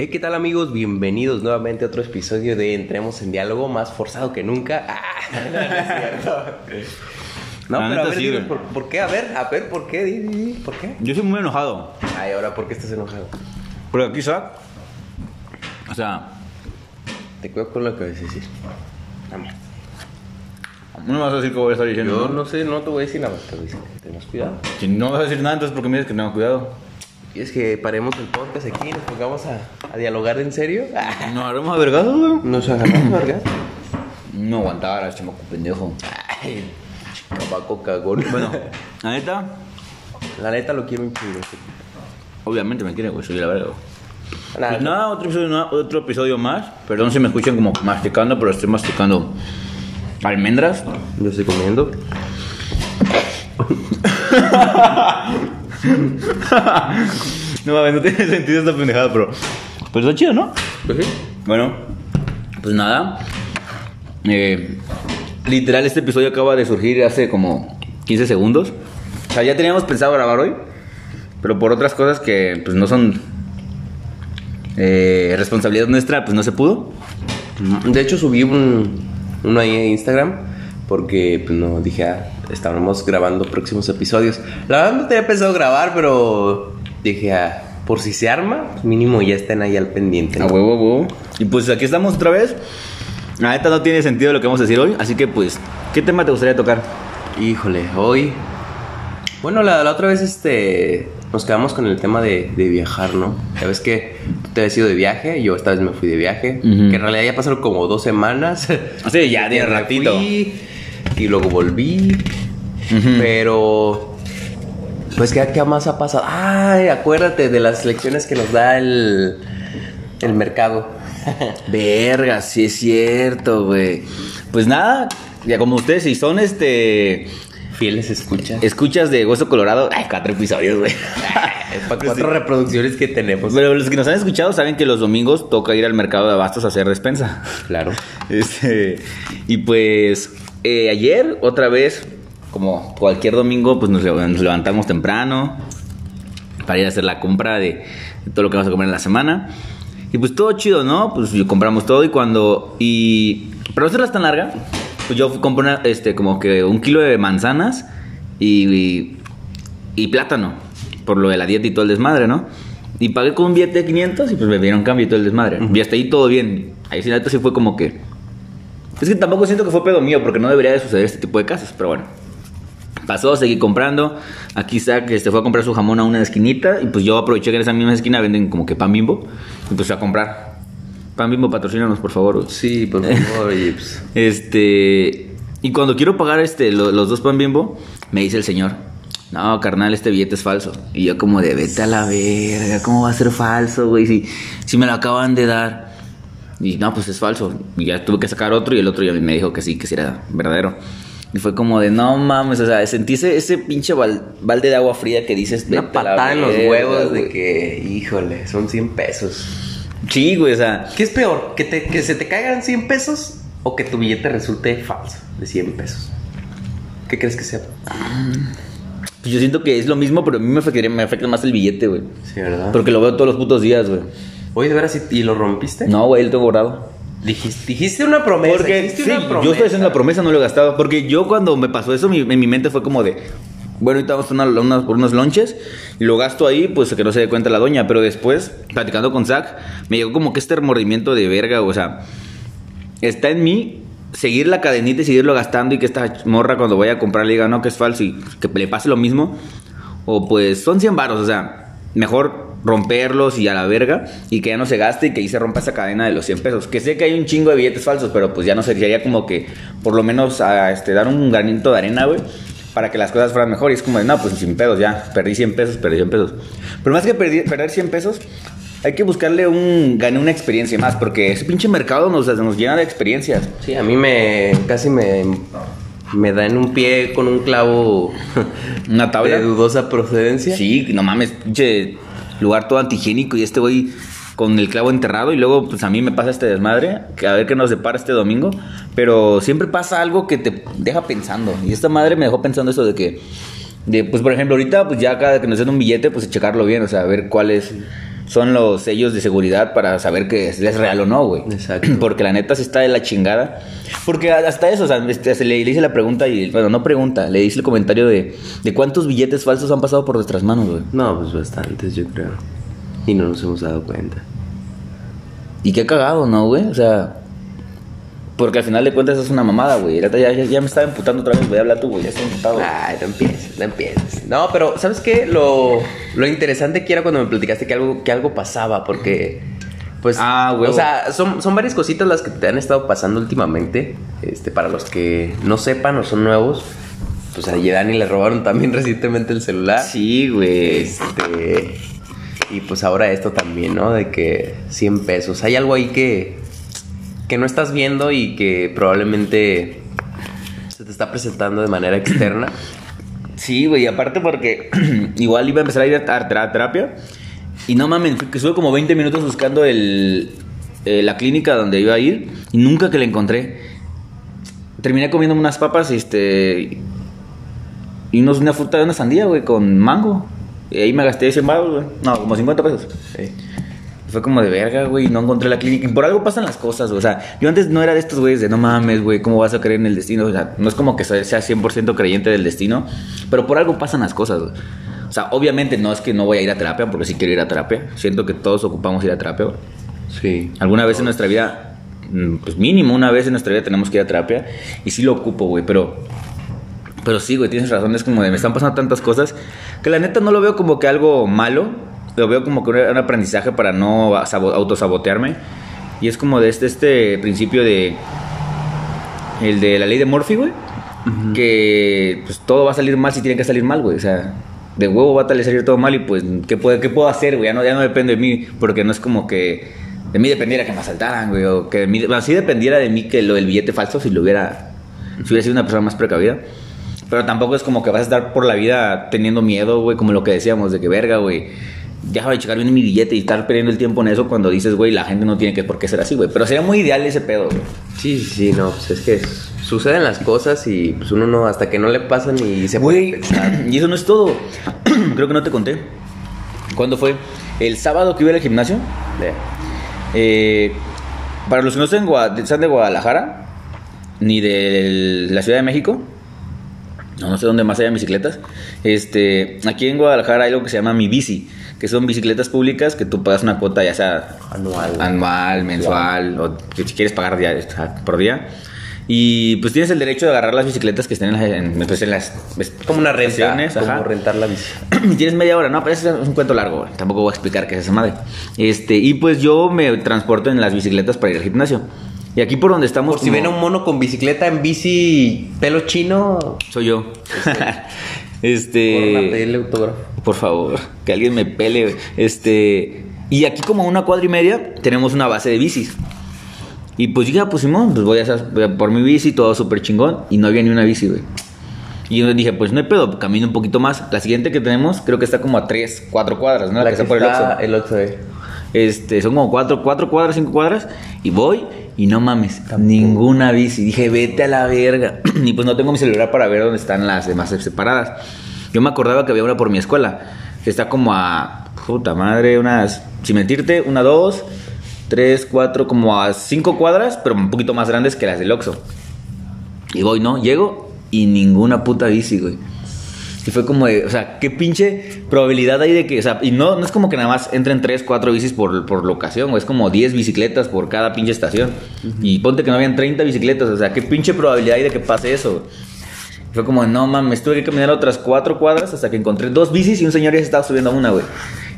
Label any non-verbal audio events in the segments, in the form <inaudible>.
Hey, ¿qué tal amigos? Bienvenidos nuevamente a otro episodio de Entremos en Diálogo, más forzado que nunca. Ah, no, no es cierto. No, La pero a ver, sí, dime. ¿por, por qué? A ver, a ver, ¿por qué? Di, di, di, ¿Por qué? Yo soy muy enojado. Ay, ahora, ¿por qué estás enojado? Porque aquí, ¿sabes? O sea, Te cuido con lo que vas a decir. Vamos. no me vas a decir que voy a estar diciendo. Yo ¿no? no sé, no te voy a decir nada más, te voy a decir que tengas cuidado. Si no vas a decir nada, entonces ¿por qué me dices que tengo cuidado? Y es que paremos el podcast aquí y nos pongamos a, a dialogar en serio. <laughs> ¿Nos haremos a vergados, güey? Nos agarramos, ¿verdad? No aguantaba, chamaco pendejo. Ay, chamaco cagón. Bueno, <laughs> la neta, la neta lo quiero un chingo. obviamente me quiere, güey, soy la verga. Nada, Pues nada, otro episodio, nada, otro episodio más. Perdón si me escuchan como masticando, pero estoy masticando almendras. Yo estoy comiendo. <laughs> <laughs> no mames, no tiene sentido esta pendejada, pero. Pues está chido, ¿no? Pues sí. Bueno, pues nada. Eh, literal, este episodio acaba de surgir hace como 15 segundos. O sea, ya teníamos pensado grabar hoy, pero por otras cosas que pues no son eh, responsabilidad nuestra, pues no se pudo. De hecho, subí un, uno ahí en Instagram porque pues, no dije, ah, estábamos grabando próximos episodios. La verdad no tenía pensado grabar, pero dije, ah, por si se arma, pues, mínimo ya estén ahí al pendiente. ¿no? A huevo, huevo. Y pues aquí estamos otra vez. La neta no tiene sentido lo que vamos a decir hoy, así que pues, ¿qué tema te gustaría tocar? Híjole, hoy. Bueno, la, la otra vez este nos quedamos con el tema de, de viajar, ¿no? Ya ves que tú te habías ido de viaje, yo esta vez me fui de viaje, que en realidad ya pasaron como dos semanas. Sí, ya <laughs> Que tiene me ratito. fui, y luego volví, pero... Pues, ¿qué, ¿qué más ha pasado? Ay, acuérdate de las lecciones que nos da el, el mercado. <laughs> Verga, sí es cierto, güey. Pues nada, ya como ustedes, si son este Fieles escuchas. escuchas de Hueso Colorado, ay, cuatro episodios, güey. <laughs> Para cuatro reproducciones que tenemos. Pero los que nos han escuchado saben que los domingos toca ir al mercado de abastos a hacer despensa. Claro. <laughs> Este, y pues eh, ayer, otra vez, como cualquier domingo, pues nos, lev- nos levantamos temprano para ir a hacer la compra de, de todo lo que vamos a comer en la semana. Y pues todo chido, ¿no? Pues yo compramos todo y cuando... Y para no hacerlas tan larga, pues yo compré una, este, como que un kilo de manzanas y, y, y plátano, por lo de la dieta y todo el desmadre, ¿no? Y pagué con un billete de 500 y pues me dieron cambio y todo el desmadre. Y hasta ahí todo bien. Ahí sí, sí fue como que... Es que tampoco siento que fue pedo mío porque no debería de suceder este tipo de casos, pero bueno. Pasó, seguí comprando. Aquí está que este fue a comprar su jamón a una esquinita y pues yo aproveché que en esa misma esquina venden como que pan bimbo y pues fui a comprar. Pan bimbo, patrocínanos, por favor. Sí, por <laughs> favor, y pues... Este. Y cuando quiero pagar este, lo- los dos pan bimbo, me dice el señor. No, carnal, este billete es falso. Y yo como de vete a la verga, ¿cómo va a ser falso, güey? Si, si me lo acaban de dar. Y no, pues es falso. Y ya tuve que sacar otro y el otro ya me dijo que sí, que sí era verdadero. Y fue como de, no mames, o sea, sentí ese, ese pinche bal- balde de agua fría que dices, Una "Vete a la patada en los huevos de güey". que, híjole, son 100 pesos. Sí, güey, o sea, ¿Qué es peor? ¿Que, te, ¿Que se te caigan 100 pesos o que tu billete resulte falso de 100 pesos? ¿Qué crees que sea? pues yo siento que es lo mismo, pero a mí me afecta, me afecta más el billete, güey. Sí, ¿verdad? Porque lo veo todos los putos días, güey. Oye, ¿de veras y, y lo rompiste? No, güey, lo tengo borrado. Dijiste, dijiste una promesa. Porque dijiste sí, una yo promesa. estoy haciendo la promesa, no lo he gastado. Porque yo cuando me pasó eso, mi- en mi mente fue como de, bueno, ahorita vamos a una- por unos lonches y lo gasto ahí, pues que no se dé cuenta la doña. Pero después, platicando con Zach, me llegó como que este remordimiento de verga, o sea, está en mí seguir la cadenita y seguirlo gastando y que esta morra cuando vaya a comprar le diga, no, que es falso y que le pase lo mismo. O pues son 100 varos, o sea, mejor romperlos y a la verga y que ya no se gaste y que ahí se rompa esa cadena de los 100 pesos. Que sé que hay un chingo de billetes falsos, pero pues ya no sería como que por lo menos a, este, dar un granito de arena, güey, para que las cosas fueran mejor. Y es como de, no, pues sin pedos, ya, perdí 100 pesos, perdí 100 pesos. Pero más que perdi- perder 100 pesos, hay que buscarle un, gané una experiencia más, porque ese pinche mercado nos, nos llena de experiencias. Sí, a mí me casi me, me da en un pie con un clavo <laughs> Una tabla. de dudosa procedencia. Sí, no mames, pinche lugar todo antihigiénico y este güey con el clavo enterrado y luego pues a mí me pasa este desmadre, que a ver qué nos depara este domingo, pero siempre pasa algo que te deja pensando y esta madre me dejó pensando eso de que de pues por ejemplo ahorita pues ya cada que nos den un billete pues checarlo bien, o sea, ver cuál es son los sellos de seguridad para saber que es, es real o no, güey. Exacto. <clears throat> Porque la neta se está de la chingada. Porque hasta eso, o sea, este, se le, le hice la pregunta y, bueno, no pregunta, le hice el comentario de, de cuántos billetes falsos han pasado por nuestras manos, güey. No, pues bastantes, yo creo. Y no nos hemos dado cuenta. Y qué cagado, ¿no, güey? O sea, porque al final de cuentas es una mamada, güey. Ya, ya, ya me estaba emputando otra vez, voy a hablar tú, güey. Ya estoy emputado. Ay, no empieces, no empieces. No, pero ¿sabes qué? Lo, lo interesante que era cuando me platicaste que algo, que algo pasaba, porque... Pues, Ah, huevo. o sea, son, son varias cositas las que te han estado pasando últimamente. Este, para los que no sepan o son nuevos, pues a Dani le robaron también <laughs> recientemente el celular. Sí, güey. Este, y pues ahora esto también, ¿no? De que 100 pesos. Hay algo ahí que, que no estás viendo y que probablemente se te está presentando de manera externa. <clears throat> Sí, güey, aparte porque <clears throat> igual iba a empezar a ir a ter- terapia. Y no mames, que estuve como 20 minutos buscando el, eh, la clínica donde iba a ir y nunca que la encontré. Terminé comiendo unas papas este, y unos, una fruta de una sandía, güey, con mango. Y ahí me gasté 100 baros, güey. No, como 50 pesos. Sí. Fue como de verga, güey, no encontré la clínica. Y por algo pasan las cosas, güey. O sea, yo antes no era de estos güeyes de no mames, güey, ¿cómo vas a creer en el destino? O sea, no es como que sea 100% creyente del destino, pero por algo pasan las cosas, güey. O sea, obviamente no es que no voy a ir a terapia, porque sí quiero ir a terapia. Siento que todos ocupamos ir a terapia, güey. Sí. Alguna vez en nuestra vida, mm, pues mínimo una vez en nuestra vida tenemos que ir a terapia. Y sí lo ocupo, güey, pero... Pero sí, güey, tienes razón, es como de me están pasando tantas cosas que la neta no lo veo como que algo malo, lo veo como que un aprendizaje para no sabo- autosabotearme. Y es como de este, este principio de... El de la ley de Murphy, güey. Que pues todo va a salir mal si tiene que salir mal, güey. O sea, de huevo va a salir todo mal y pues, ¿qué, puede, qué puedo hacer, güey? Ya no, ya no depende de mí, porque no es como que de mí dependiera que me asaltaran, güey. O que de mí, bueno, sí dependiera de mí que lo del billete falso si lo hubiera... Si hubiera sido una persona más precavida. Pero tampoco es como que vas a estar por la vida teniendo miedo, güey, como lo que decíamos, de que verga, güey. Déjame de checar bien mi billete y estar perdiendo el tiempo en eso cuando dices, güey, la gente no tiene que por qué ser así, güey. Pero sería muy ideal ese pedo, güey. Sí, sí, sí, no, pues es que suceden las cosas y pues uno no, hasta que no le pasan y se Güey, <clears throat> y eso no es todo. <clears throat> Creo que no te conté. ¿Cuándo fue? El sábado que iba al gimnasio. Eh, para los que no sean, Gua- sean de Guadalajara, ni de la Ciudad de México, no, no sé dónde más haya bicicletas. Este, aquí en Guadalajara hay algo que se llama Mi Bici, que son bicicletas públicas que tú pagas una cuota ya sea Anual. anual, mensual, o que si quieres pagar por día. Y pues tienes el derecho de agarrar las bicicletas que estén en las, en, pues, en las Como una renta, como rentar la bici. <clears throat> Y tienes media hora, no, pero es un cuento largo, tampoco voy a explicar qué es esa madre. Este, y pues yo me transporto en las bicicletas para ir al gimnasio. Y aquí por donde estamos. Por si como- ven a un mono con bicicleta en bici pelo chino, Soy yo. <laughs> este. pedirle autógrafo. Por favor, que alguien me pele. Este. Y aquí, como una cuadra y media, tenemos una base de bicis. Y pues dije, ah, pues Simón, pues voy a, hacer- voy a por mi bici, todo súper chingón. Y no había ni una bici, güey. Y yo dije, pues no hay pedo, camino un poquito más. La siguiente que tenemos, creo que está como a 3, 4 cuadras, ¿no? La, La que que está por el Oxxo. el Oxxo, eh. Este, son como cuatro, cuatro cuadras, cinco cuadras. Y voy y no mames, ninguna bici. Dije, vete a la verga. <clears throat> y pues no tengo mi celular para ver dónde están las demás separadas. Yo me acordaba que había una por mi escuela. Que está como a, puta madre, unas, sin mentirte, una, dos, tres, cuatro, como a cinco cuadras, pero un poquito más grandes que las del Oxxo. Y voy, ¿no? Llego y ninguna puta bici, güey. Y fue como de, o sea, qué pinche probabilidad hay de que, o sea, y no, no es como que nada más entren 3, 4 bicis por, por locación, güey, es como 10 bicicletas por cada pinche estación. Y ponte que no habían 30 bicicletas, o sea, qué pinche probabilidad hay de que pase eso. Y Fue como, no mames, tuve que caminar otras 4 cuadras hasta que encontré dos bicis y un señor ya se estaba subiendo a una, güey.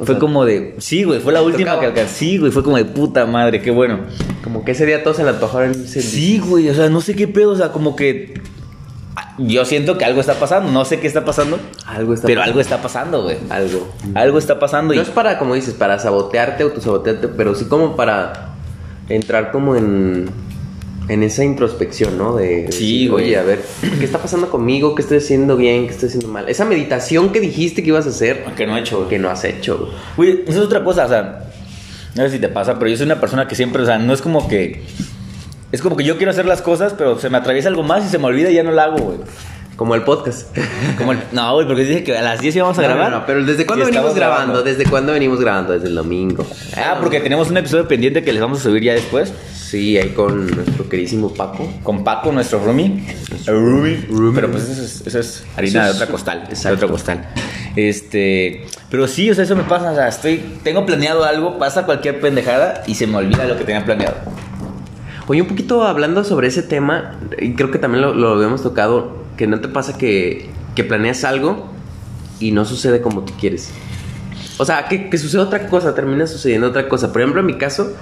O Fue sea, como de, sí, güey, fue la última tocaba. que alcancé, sí, güey, fue como de puta madre, qué bueno. Como que ese día todos se le antojaron. Sí, güey, o sea, no sé qué pedo, o sea, como que yo siento que algo está pasando, no sé qué está pasando, Algo está pero pasando. algo está pasando, güey. Algo. Algo está pasando y No es para, como dices, para sabotearte, autosabotearte, pero sí como para entrar como en, en esa introspección, ¿no? De, de Sí, decir, güey. Oye, a ver, ¿qué está pasando conmigo? ¿Qué estoy haciendo bien? ¿Qué estoy haciendo mal? Esa meditación que dijiste que ibas a hacer, que no he hecho, que no has hecho. güey. Güey, eso es otra cosa, o sea, no sé si te pasa, pero yo soy una persona que siempre, o sea, no es como que es como que yo quiero hacer las cosas, pero se me atraviesa algo más y se me olvida y ya no la hago, güey. Como el podcast. Como el- no, güey, porque dije que a las 10 íbamos a No, grabar. no, no, pero ¿desde cuándo venimos grabando? ¿Desde cuándo venimos grabando? Desde el domingo. Ah, porque tenemos un episodio pendiente que les vamos a subir ya después. Sí, ahí con nuestro queridísimo Paco. Con Paco, nuestro roomie. Roomie. Pero pues eso es, eso es harina Eso de otra costal. De exacto. otra costal. Este. Pero sí, o sea, eso me pasa. O sea, estoy. Tengo planeado algo, pasa cualquier pendejada y se me olvida lo que tenía planeado. Oye, un poquito hablando sobre ese tema, y creo que también lo, lo habíamos tocado, que no te pasa que, que planeas algo y no sucede como tú quieres. O sea, que, que sucede otra cosa, termina sucediendo otra cosa. Por ejemplo, en mi caso,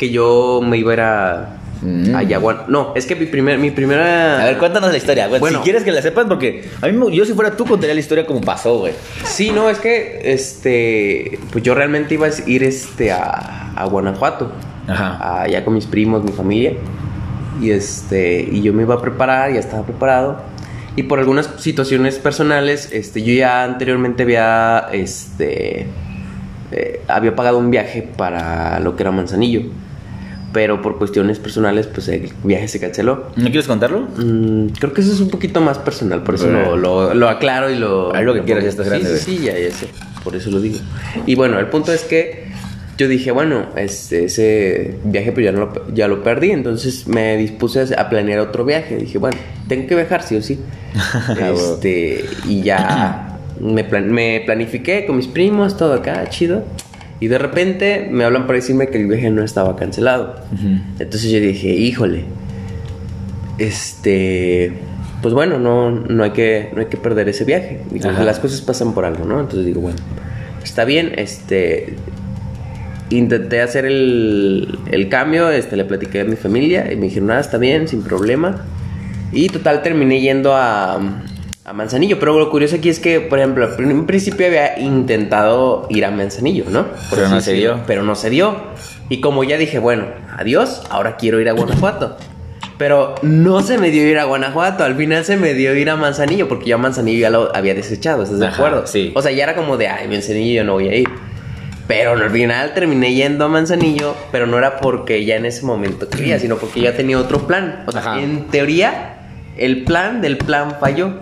que yo me iba a ir a, Mm. a Yaguán. No, es que mi, primer, mi primera... A ver, cuéntanos la historia. güey. Bueno. si quieres que la sepas, porque a mí, yo si fuera tú, contaría la historia como pasó, güey. Sí, no, es que, este, pues yo realmente iba a ir, este, a, a Guanajuato. Ajá. allá con mis primos, mi familia. Y este, y yo me iba a preparar, ya estaba preparado. Y por algunas situaciones personales, este, yo ya anteriormente había, este, eh, había pagado un viaje para lo que era Manzanillo. Pero por cuestiones personales, pues el viaje se canceló. ¿No quieres contarlo? Mm, creo que eso es un poquito más personal, por eso lo, lo- lo aclaro y lo... Haz lo que lo quieras, ya estás Sí, grande, Sí, sí, ya, ya sé, por eso lo digo. Y bueno, el punto es que yo dije, bueno, este, ese viaje pues ya, no lo, ya lo perdí, entonces me dispuse a planear otro viaje. Dije, bueno, tengo que viajar sí o sí. <laughs> este, y ya <clears throat> me, plan- me planifiqué con mis primos, todo acá, chido. Y de repente me hablan para decirme que el viaje no estaba cancelado. Entonces yo dije, híjole, este, pues bueno, no, no, hay, que, no hay que perder ese viaje. Digo, las cosas pasan por algo, ¿no? Entonces digo, bueno, está bien, este, intenté hacer el, el cambio, este, le platiqué a mi familia y me dijeron, nada, está bien, sin problema. Y total terminé yendo a, a Manzanillo, pero lo curioso aquí es que, por ejemplo, en un principio había intentado ir a Manzanillo, ¿no? Por Pero no se dio. Pero no se dio. Y como ya dije, bueno, adiós, ahora quiero ir a Guanajuato. Pero no se me dio ir a Guanajuato, al final se me dio ir a Manzanillo, porque yo a Manzanillo ya lo había desechado, ¿estás de acuerdo? sí. O sea, ya era como de, ay, Manzanillo yo no voy a ir. Pero al final terminé yendo a Manzanillo, pero no era porque ya en ese momento quería, sino porque ya tenía otro plan. O sea, Ajá. en teoría, el plan del plan falló.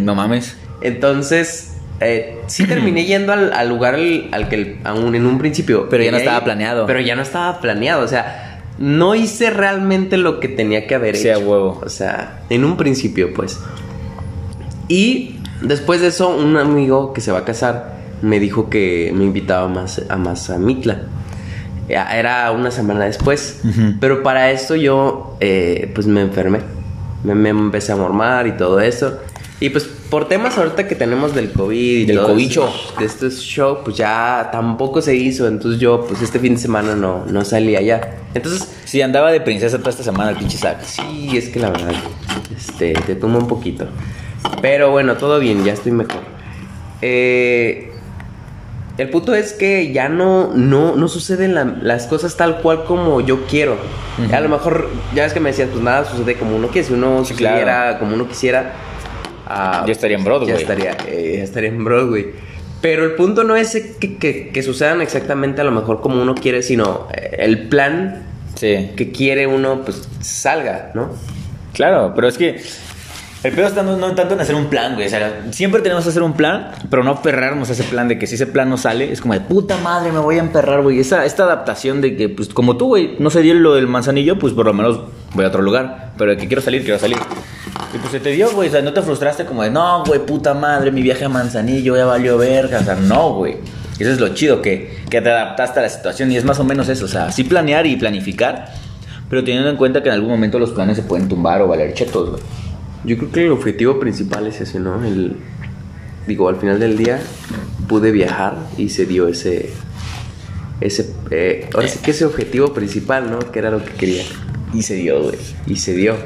no mames. <laughs> Entonces, eh, sí terminé <clears throat> yendo al, al lugar al, al que el- aún en un principio. Pero ya no estaba planeado. Pero ya no estaba planeado. O sea, no hice realmente lo que tenía que haber Sí, hecho. huevo. O sea, en un principio, pues. Y después de eso, un amigo que se va a casar me dijo que me invitaba más a Mazamitla. Ya, Era una semana después. Pero para esto yo, eh, pues me enfermé. Me, me empecé a mormar y todo eso. Y pues por temas ahorita que tenemos del COVID y Del eso, de este show, pues ya tampoco se hizo. Entonces yo, pues este fin de semana no, no salí allá. Entonces, Sí, andaba de princesa toda esta semana el pinche sí, es que la verdad, este, te toma un poquito. Pero bueno, todo bien, ya estoy mejor. Eh, el punto es que ya no, no, no suceden la- las cosas tal cual como yo quiero. A lo mejor, ya ves que me decías, pues nada sucede como uno quiere. Si uno Sí, claro. como uno quisiera, ah, Ya estaría en Broadway. Ya estaría, eh, ya estaría en Broadway. Pero el punto no es que, que- que sucedan exactamente a lo mejor como uno quiere, sino eh, el plan Sí. que quiere uno, pues salga, ¿no? Claro, pero es que el pedo está no, no tanto en hacer un plan, güey. O sea, siempre tenemos que hacer un plan, pero no aferrarnos a ese plan de que si ese plan no sale, es como de puta madre, me voy a emperrar, güey. Esa, esta adaptación de que, pues, como tú, güey, no se dio lo del manzanillo, pues por lo menos voy a otro lugar. Pero de que quiero salir, quiero salir. Y pues se te dio, güey. O sea, no te frustraste como de, no, güey, puta madre, mi viaje a Manzanillo ya valió verga. O sea, no, güey. Eso es lo chido, que, que te adaptaste a la situación y es más o menos eso. O sea, sí planear y planificar, pero teniendo en cuenta que en algún momento los planes se pueden tumbar o valer chetos, güey. Yo creo que el objetivo principal es ese, ¿no? El, digo, al final del día pude viajar y se dio ese, ese, eh, ahora sí que ese objetivo principal, ¿no? Que era lo que quería Y se dio, güey. y se dio.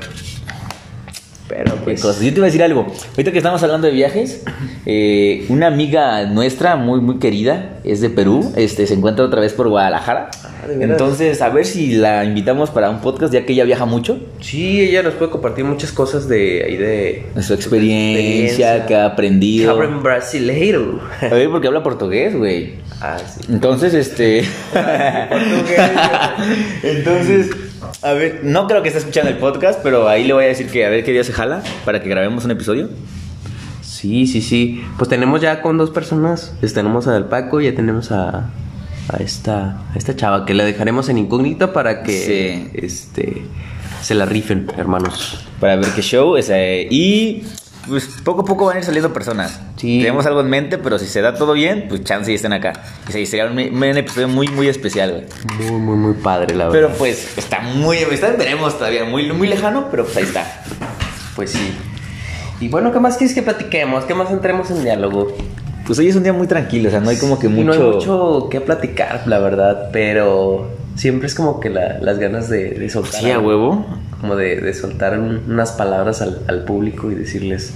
Pero Qué pues, cosas. Yo te iba a decir algo. Ahorita que estamos hablando de viajes, eh, una amiga nuestra muy, muy querida, es de Perú, este, se encuentra otra vez por Guadalajara. Ah. Entonces, a ver si la invitamos para un podcast, ya que ella viaja mucho. sí, ella nos puede compartir muchas cosas de ahí de De su experiencia, que ha aprendido. Cabren brasileiro. A ver, porque habla portugués, güey. ah, sí. Entonces, este. <laughs> Portugués. <laughs> Entonces, A ver, no creo que esté escuchando el podcast, pero ahí le voy a decir que a ver qué día se jala para que grabemos un episodio. Sí, sí, sí. Pues tenemos ya con dos personas. Pues tenemos a Del Paco y ya tenemos a, a esta, a esta chava que la dejaremos en incógnito para que Sí. este se la rifen, hermanos. Para ver qué show. es, eh, y pues poco a poco van a ir saliendo personas. Sí. Tenemos algo en mente, pero si se da todo bien, pues chance y estén acá. Y sería un, un episodio muy, muy especial, güey. Muy, muy, muy padre, la Pero verdad. pues está muy, está, veremos todavía, muy, muy lejano, pero pues ahí está. pues sí. Y bueno, ¿qué más quieres que platiquemos? ¿Qué más entremos en diálogo? Pues hoy es un día muy tranquilo, o sea, no hay como que mucho... No hay mucho que platicar, la verdad, pero siempre es como que la- las ganas de, de soltar. Sí, a huevo. Como de, de soltar un- unas palabras al, al público y decirles,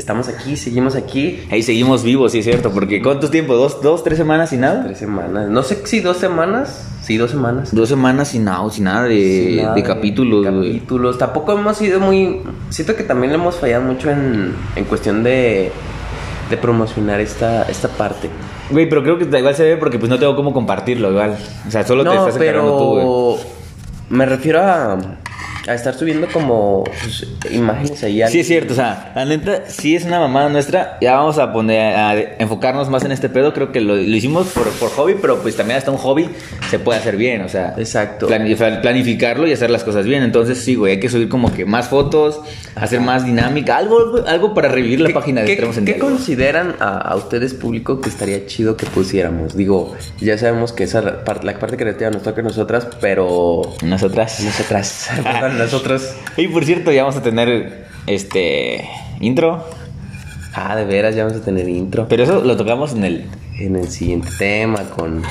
estamos aquí, seguimos aquí. Ahí seguimos vivos, sí es cierto, porque ¿cuánto tiempo? ¿Dos, dos tres semanas sin nada? Tres semanas. No sé si dos semanas. Sí, dos semanas. Dos semanas sin nada, sin nada de, Sin nada de capítulos, de capítulos. Tampoco hemos sido muy. Siento que también le hemos fallado mucho en, en cuestión de, de promocionar esta, esta parte. Güey, pero creo que igual se ve porque pues no tengo cómo compartirlo, igual. O sea, solo te estás encargando tú, güey. pero me refiero a, a estar subiendo como pues, imágenes ahí. Sí, es cierto, o sea, la neta, sí es una mamada nuestra. Ya vamos a poner, a enfocarnos más en este pedo. Creo que lo, lo hicimos por, por hobby, pero pues también hasta un hobby se puede hacer bien, o sea. Exacto. plani- planificarlo y hacer las cosas bien. Entonces, sí, güey, hay que subir como que más fotos, hacer más dinámica, algo, algo para revivir la ¿Qué, página de Extremos en qué Diálogo. consideran a, a ustedes público que estaría chido que pusiéramos? Digo, ya sabemos que esa la parte, la parte creativa nos toca a nosotras, pero Nosotras. nosotras, <laughs> perdón, nosotros. Y por cierto, ya vamos a tener este intro. Ah, de veras, ya vamos a tener intro. Pero eso lo tocamos en el En el siguiente tema con,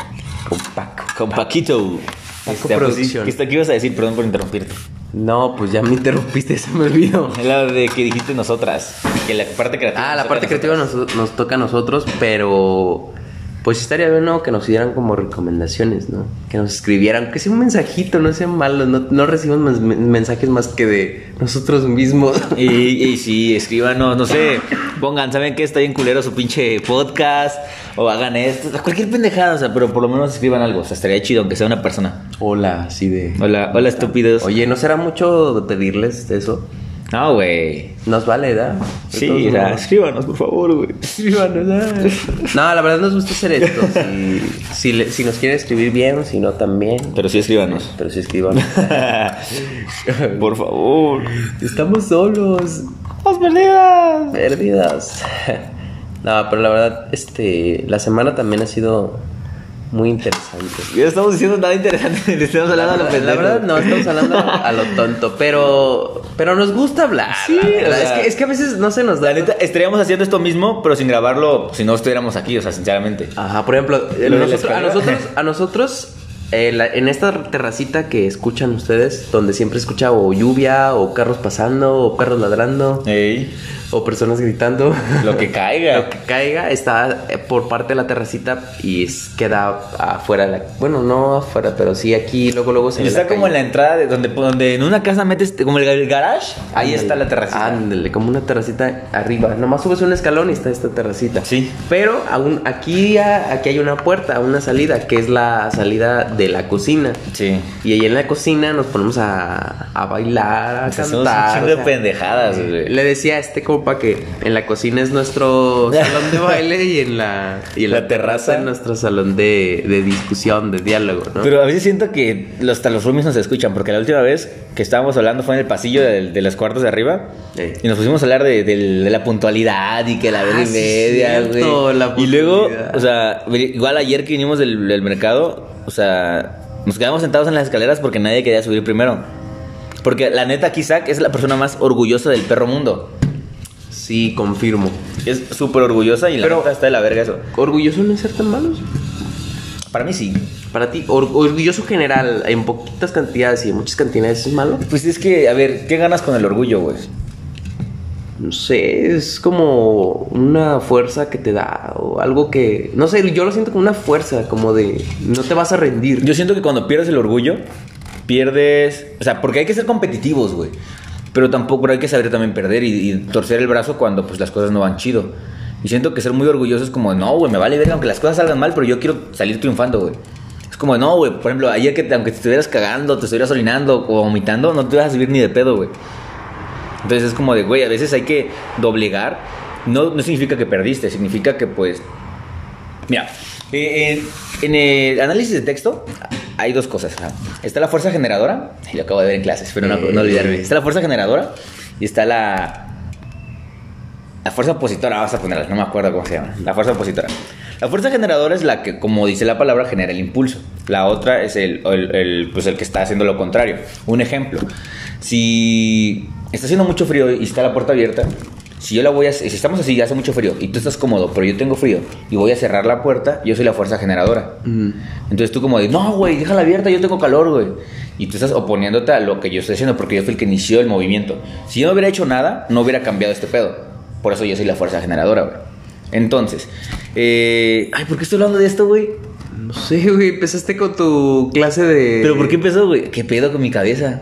con Paco. con Paquito. Paco Este, pues, Producción. ¿qué, está- qué ibas a decir? Perdón por interrumpirte. No, pues ya me interrumpiste, <laughs> se me olvidó. La de que dijiste nosotras. Que la parte creativa. Ah, nos la toca parte creativa nos, nos toca a nosotros, pero pues estaría bueno que nos dieran como recomendaciones, ¿no? Que nos escribieran, que sea un mensajito, no sean malos, no, no recibimos men- mensajes más que de nosotros mismos. <laughs> Y, y sí, escríbanos, no sé, pongan, ¿saben qué? Está bien culero su pinche podcast, o hagan esto, cualquier pendejada, o sea, pero por lo menos escriban algo, o sea, estaría chido, aunque sea una persona. Hola, así de... Hola, hola estúpidos. Oye, ¿no será mucho pedirles eso? No, güey. Nos vale, ¿verdad? Sí, modos. escríbanos, por favor, güey. Escríbanos, ah. No, la verdad nos gusta hacer esto. <laughs> Si, si, le- si nos quiere escribir bien, si no también. Pero sí escríbanos. Pero sí escriban. <laughs> por favor. Estamos solos. ¡Las perdidas! Perdidas. No, pero la verdad, este, la semana también ha sido muy interesante. Ya estamos diciendo nada interesante, <laughs> le estamos hablando a lo La, pendejo. verdad, no, estamos hablando a lo tonto, pero, pero nos gusta hablar. Sí, la verdad. o sea, es, que, es que a veces no se nos da. La neta, estaríamos haciendo esto mismo, pero sin grabarlo si no estuviéramos aquí, o sea, sinceramente. Ajá, por ejemplo, la nosotros- a nosotros, a nosotros eh, la- en esta terracita que escuchan ustedes, donde siempre escucha o lluvia, o carros pasando, o perros ladrando, Ey, o personas gritando. lo que caiga. <laughs> Lo que caiga está eh, por parte de la terracita y es- queda afuera de la... Bueno, no afuera, pero sí aquí, luego, luego se está la como en la entrada de donde, donde en una casa metes como el, el garage, ahí está la terracita. Ándale, como una terracita arriba. Nomás subes un escalón y está esta terracita. Sí. Pero aún aquí, aquí hay una puerta, una salida, que es la salida de la cocina. Sí. Y ahí en la cocina nos ponemos a, a bailar, a un cantar. chingo o de sea, pendejadas, güey. Le decía a este compa que en la cocina es nuestro salón de baile y en la, y en la, La terraza terraza. es nuestro salón de, de discusión, de diálogo, ¿no? Pero a veces siento que los, hasta los roomies nos escuchan, porque la última vez que estábamos hablando fue en el pasillo de, de los cuartos de arriba. Y nos pusimos a hablar de, de la puntualidad y que la verga Ah, y media, güey. y luego, o sea, igual ayer que vinimos del, del mercado, o sea, nos quedamos sentados en las escaleras porque nadie quería subir primero. Porque la neta, Zach es la persona más orgullosa del perro mundo. Sí, confirmo. Es súper orgullosa y la Pero- neta está de la verga eso. ¿Orgulloso no es ser tan malos? Para mí sí. Para ti, or- orgulloso general, en poquitas cantidades y en muchas cantidades es malo. Pues es que, a ver, ¿qué ganas con el orgullo, güey? No sé, es como una fuerza que te da o algo que, no sé, yo lo siento como una fuerza, como de no te vas a rendir. Yo siento que cuando pierdes el orgullo, pierdes. O sea, porque hay que ser competitivos, güey. Pero tampoco hay que saber también perder y, torcer el brazo cuando pues las cosas no van chido. Y siento que ser muy orgulloso es como, no, güey, me vale verga aunque las cosas salgan mal, pero yo quiero salir triunfando, güey. Es como, no, güey, por ejemplo, ayer que aunque te estuvieras cagando, te estuvieras orinando o vomitando, no te vas a subir ni de pedo, güey. Entonces es como de, güey, a veces hay que doblegar. No, no significa que perdiste, significa que pues... Mira, eh, en, en el análisis de texto hay dos cosas. Está la fuerza generadora, y lo acabo de ver en clases, pero no, no olvidarme. Está la fuerza generadora y está la... La fuerza opositora, vamos a ponerla, no me acuerdo cómo se llama. La fuerza opositora. La fuerza generadora es la que, como dice la palabra, genera el impulso. La otra es el, el- el, pues el que está haciendo lo contrario. Un ejemplo. Si está haciendo mucho frío y está la puerta abierta, si yo la voy a... Si estamos así, hace mucho frío y tú estás cómodo, pero yo tengo frío y voy a cerrar la puerta, yo soy la fuerza generadora. Entonces tú como de, no, güey, déjala abierta, yo tengo calor, güey. Y tú estás oponiéndote a lo que yo estoy haciendo porque yo fui el que inició el movimiento. Si yo no hubiera hecho nada, no hubiera cambiado este pedo. Por eso yo soy la fuerza generadora, güey. Entonces, eh... ay, ¿por qué estoy hablando de esto, güey? No sé, güey, empezaste con tu clase de... ¿Pero por qué empezó, güey? ¿Qué pedo con mi cabeza?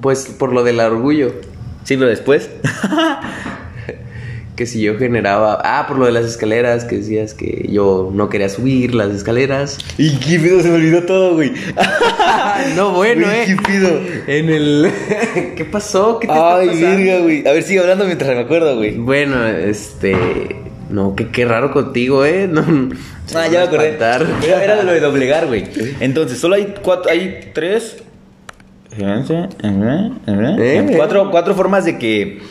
Pues por lo del orgullo. Sí, pero después. <laughs> Que si yo generaba... Ah, por lo de las escaleras, que decías que yo no quería subir las escaleras. ¿Y qué pedo? Se me olvidó todo, güey. <laughs> no, bueno, Güey, eh. ¿Qué? En el... <laughs> ¿Qué pasó? ¿Qué te Ay, verga, güey. A ver, sigue hablando mientras me acuerdo, güey. Bueno, este... No, qué, qué raro contigo, ¿eh? No, Ah, ya me acordé. Era, era de lo de doblegar, güey. Entonces, solo hay cuatro, hay tres. Eh. Cuatro, cuatro formas de que.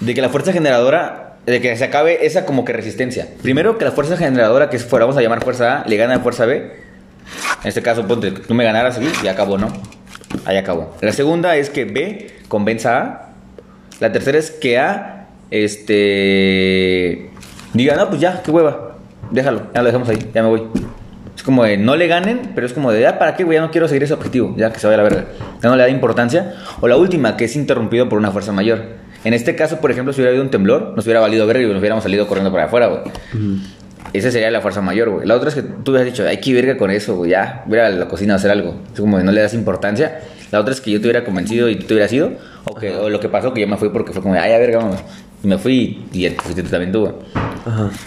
De que la fuerza generadora. De que se acabe esa como que resistencia. Primero, que la fuerza generadora, que fuera, vamos a llamar fuerza A, le gana a fuerza B. En este caso, ponte, tú me ganaras aquí y acabó, ¿no? Ahí acabó. La segunda es que B convenza a A. La tercera es que A, este. Diga, no, pues ya, qué hueva. Déjalo, ya lo dejamos ahí, ya me voy. Es como de no le ganen, pero es como de, ah, ¿para qué, güey? Ya no quiero seguir ese objetivo, ya que se vaya a la verga. Ya no le da importancia. O la última, que es interrumpido por una fuerza mayor. En este caso, por ejemplo, si hubiera habido un temblor, nos hubiera valido verga y nos hubiéramos salido corriendo para afuera, güey. Esa sería la fuerza mayor, güey. La otra es que tú hubieras dicho, hay que verga con eso, güey. Ya, voy a la cocina a hacer algo. Es como de no le das importancia. La otra es que yo te hubiera convencido y tú te hubieras ido. O, que, o lo que pasó, que yo me fui porque fue como, ay, a verga, vamos. Y me fui y fuiste tú también tú, güey.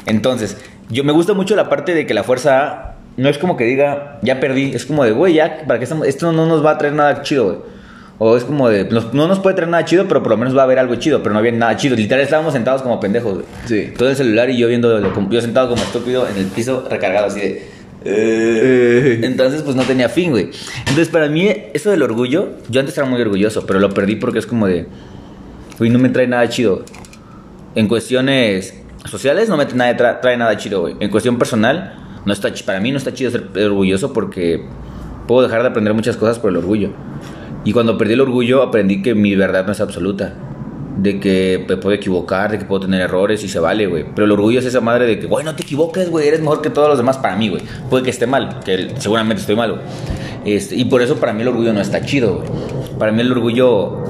Entonces, yo me gusta mucho la parte de que la fuerza A no es como que diga, ya perdí. Es como de, güey, ya, ¿para qué estamos? Esto no nos va a traer nada chido, güey. O es como de, no nos puede traer nada chido, pero por lo menos va a haber algo chido, pero no había nada chido. Literal, estábamos sentados como pendejos, güey. Sí. Todo el celular y yo viendo, yo sentado como estúpido en el piso, recargado así de. Eh. Entonces, pues no tenía fin, güey. Entonces, para mí, eso del orgullo, yo antes era muy orgulloso, pero lo perdí porque es como de. Güey, no me trae nada chido. En cuestiones sociales, no me trae, tra- trae nada chido, güey. En cuestión personal, no está, para mí no está chido ser orgulloso porque puedo dejar de aprender muchas cosas por el orgullo. Y cuando perdí el orgullo, aprendí que mi verdad no es absoluta. De que me puedo equivocar, de que puedo tener errores y se vale, güey. Pero el orgullo es esa madre de que, güey, no te equivoques, güey, eres mejor que todos los demás para mí, güey. Puede que esté mal, que seguramente estoy mal, güey. Este, y por eso para mí el orgullo no está chido, güey. Para mí el orgullo,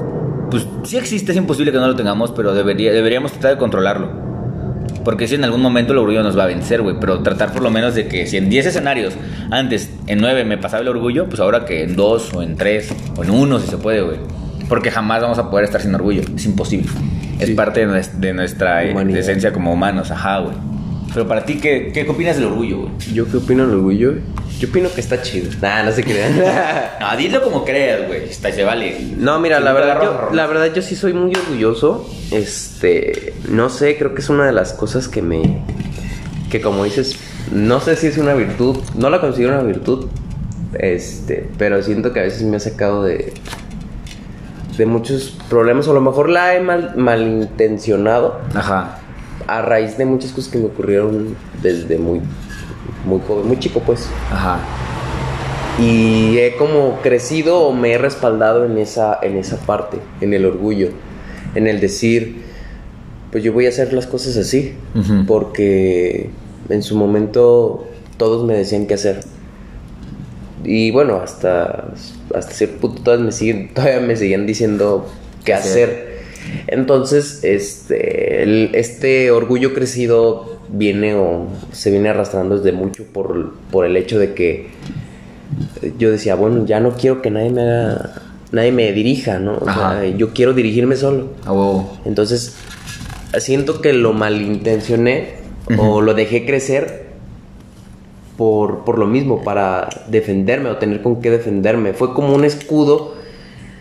pues sí existe, es imposible que no lo tengamos, pero debería, deberíamos tratar de controlarlo. Porque si en algún momento el orgullo nos va a vencer, güey. Pero tratar por lo menos de que si en 10 escenarios antes en 9 me pasaba el orgullo, pues ahora que en 2 o en 3 o en 1 si se puede, güey. Porque jamás vamos a poder estar sin orgullo. Es imposible. Es parte de, nues- de nuestra eh, Humanidad. esencia como humanos, ajá, güey. Pero para ti, ¿qué, qué opinas del orgullo, güey? ¿Yo qué opino del orgullo? Yo opino que está chido. Nah, no se crean. <laughs> <laughs> No, dilo como creas, güey. Está, se vale. No, mira, la verdad, yo, la verdad yo sí soy muy orgulloso. Este, no sé, creo que es una de las cosas que me, que como dices, no sé si es una virtud, no la considero una virtud, este, pero siento que a veces me ha sacado de, de muchos problemas, o a lo mejor la he mal, malintencionado Ajá. a raíz de muchas cosas que me ocurrieron desde muy, muy joven, muy chico, pues. Ajá. Y he como crecido o me he respaldado en esa, en esa parte, en el orgullo, en el decir, pues yo voy a hacer las cosas así, porque en su momento todos me decían qué hacer. Y bueno, hasta, hasta cierto punto todavía me, siguen, <laughs> todavía me seguían diciendo qué Hacer. hacer. Entonces, este, el- este orgullo crecido viene o se viene arrastrando desde mucho por, por el hecho de que yo decía, bueno, ya no quiero que nadie me haga, nadie me dirija, ¿no? O sea, yo quiero dirigirme solo. Entonces, siento que lo malintencioné o lo dejé crecer por, por lo mismo, para defenderme o tener con qué defenderme. Fue como un escudo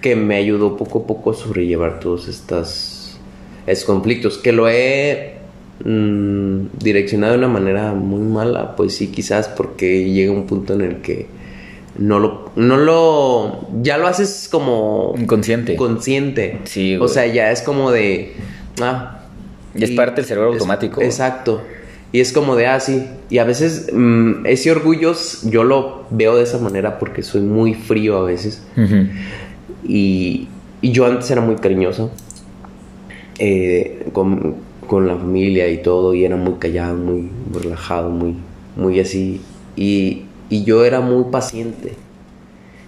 que me ayudó poco a poco a sobrellevar todos estos, estos conflictos, que lo he mm, direccionado de una manera muy mala, pues sí, quizás porque llega un punto en el que no lo, no lo, ya lo haces como Inconsciente. consciente. Sí, O sea, ya es como de, ah. Y es parte del cerebro automático. Exacto. Y es como de, ah, sí. Y a veces mm, ese orgullo yo lo veo de esa manera porque soy muy frío a veces. Y, y yo antes era muy cariñoso eh, con, con la familia y todo. Y era muy callado, muy, muy relajado, muy, muy así. Y, y yo era muy paciente.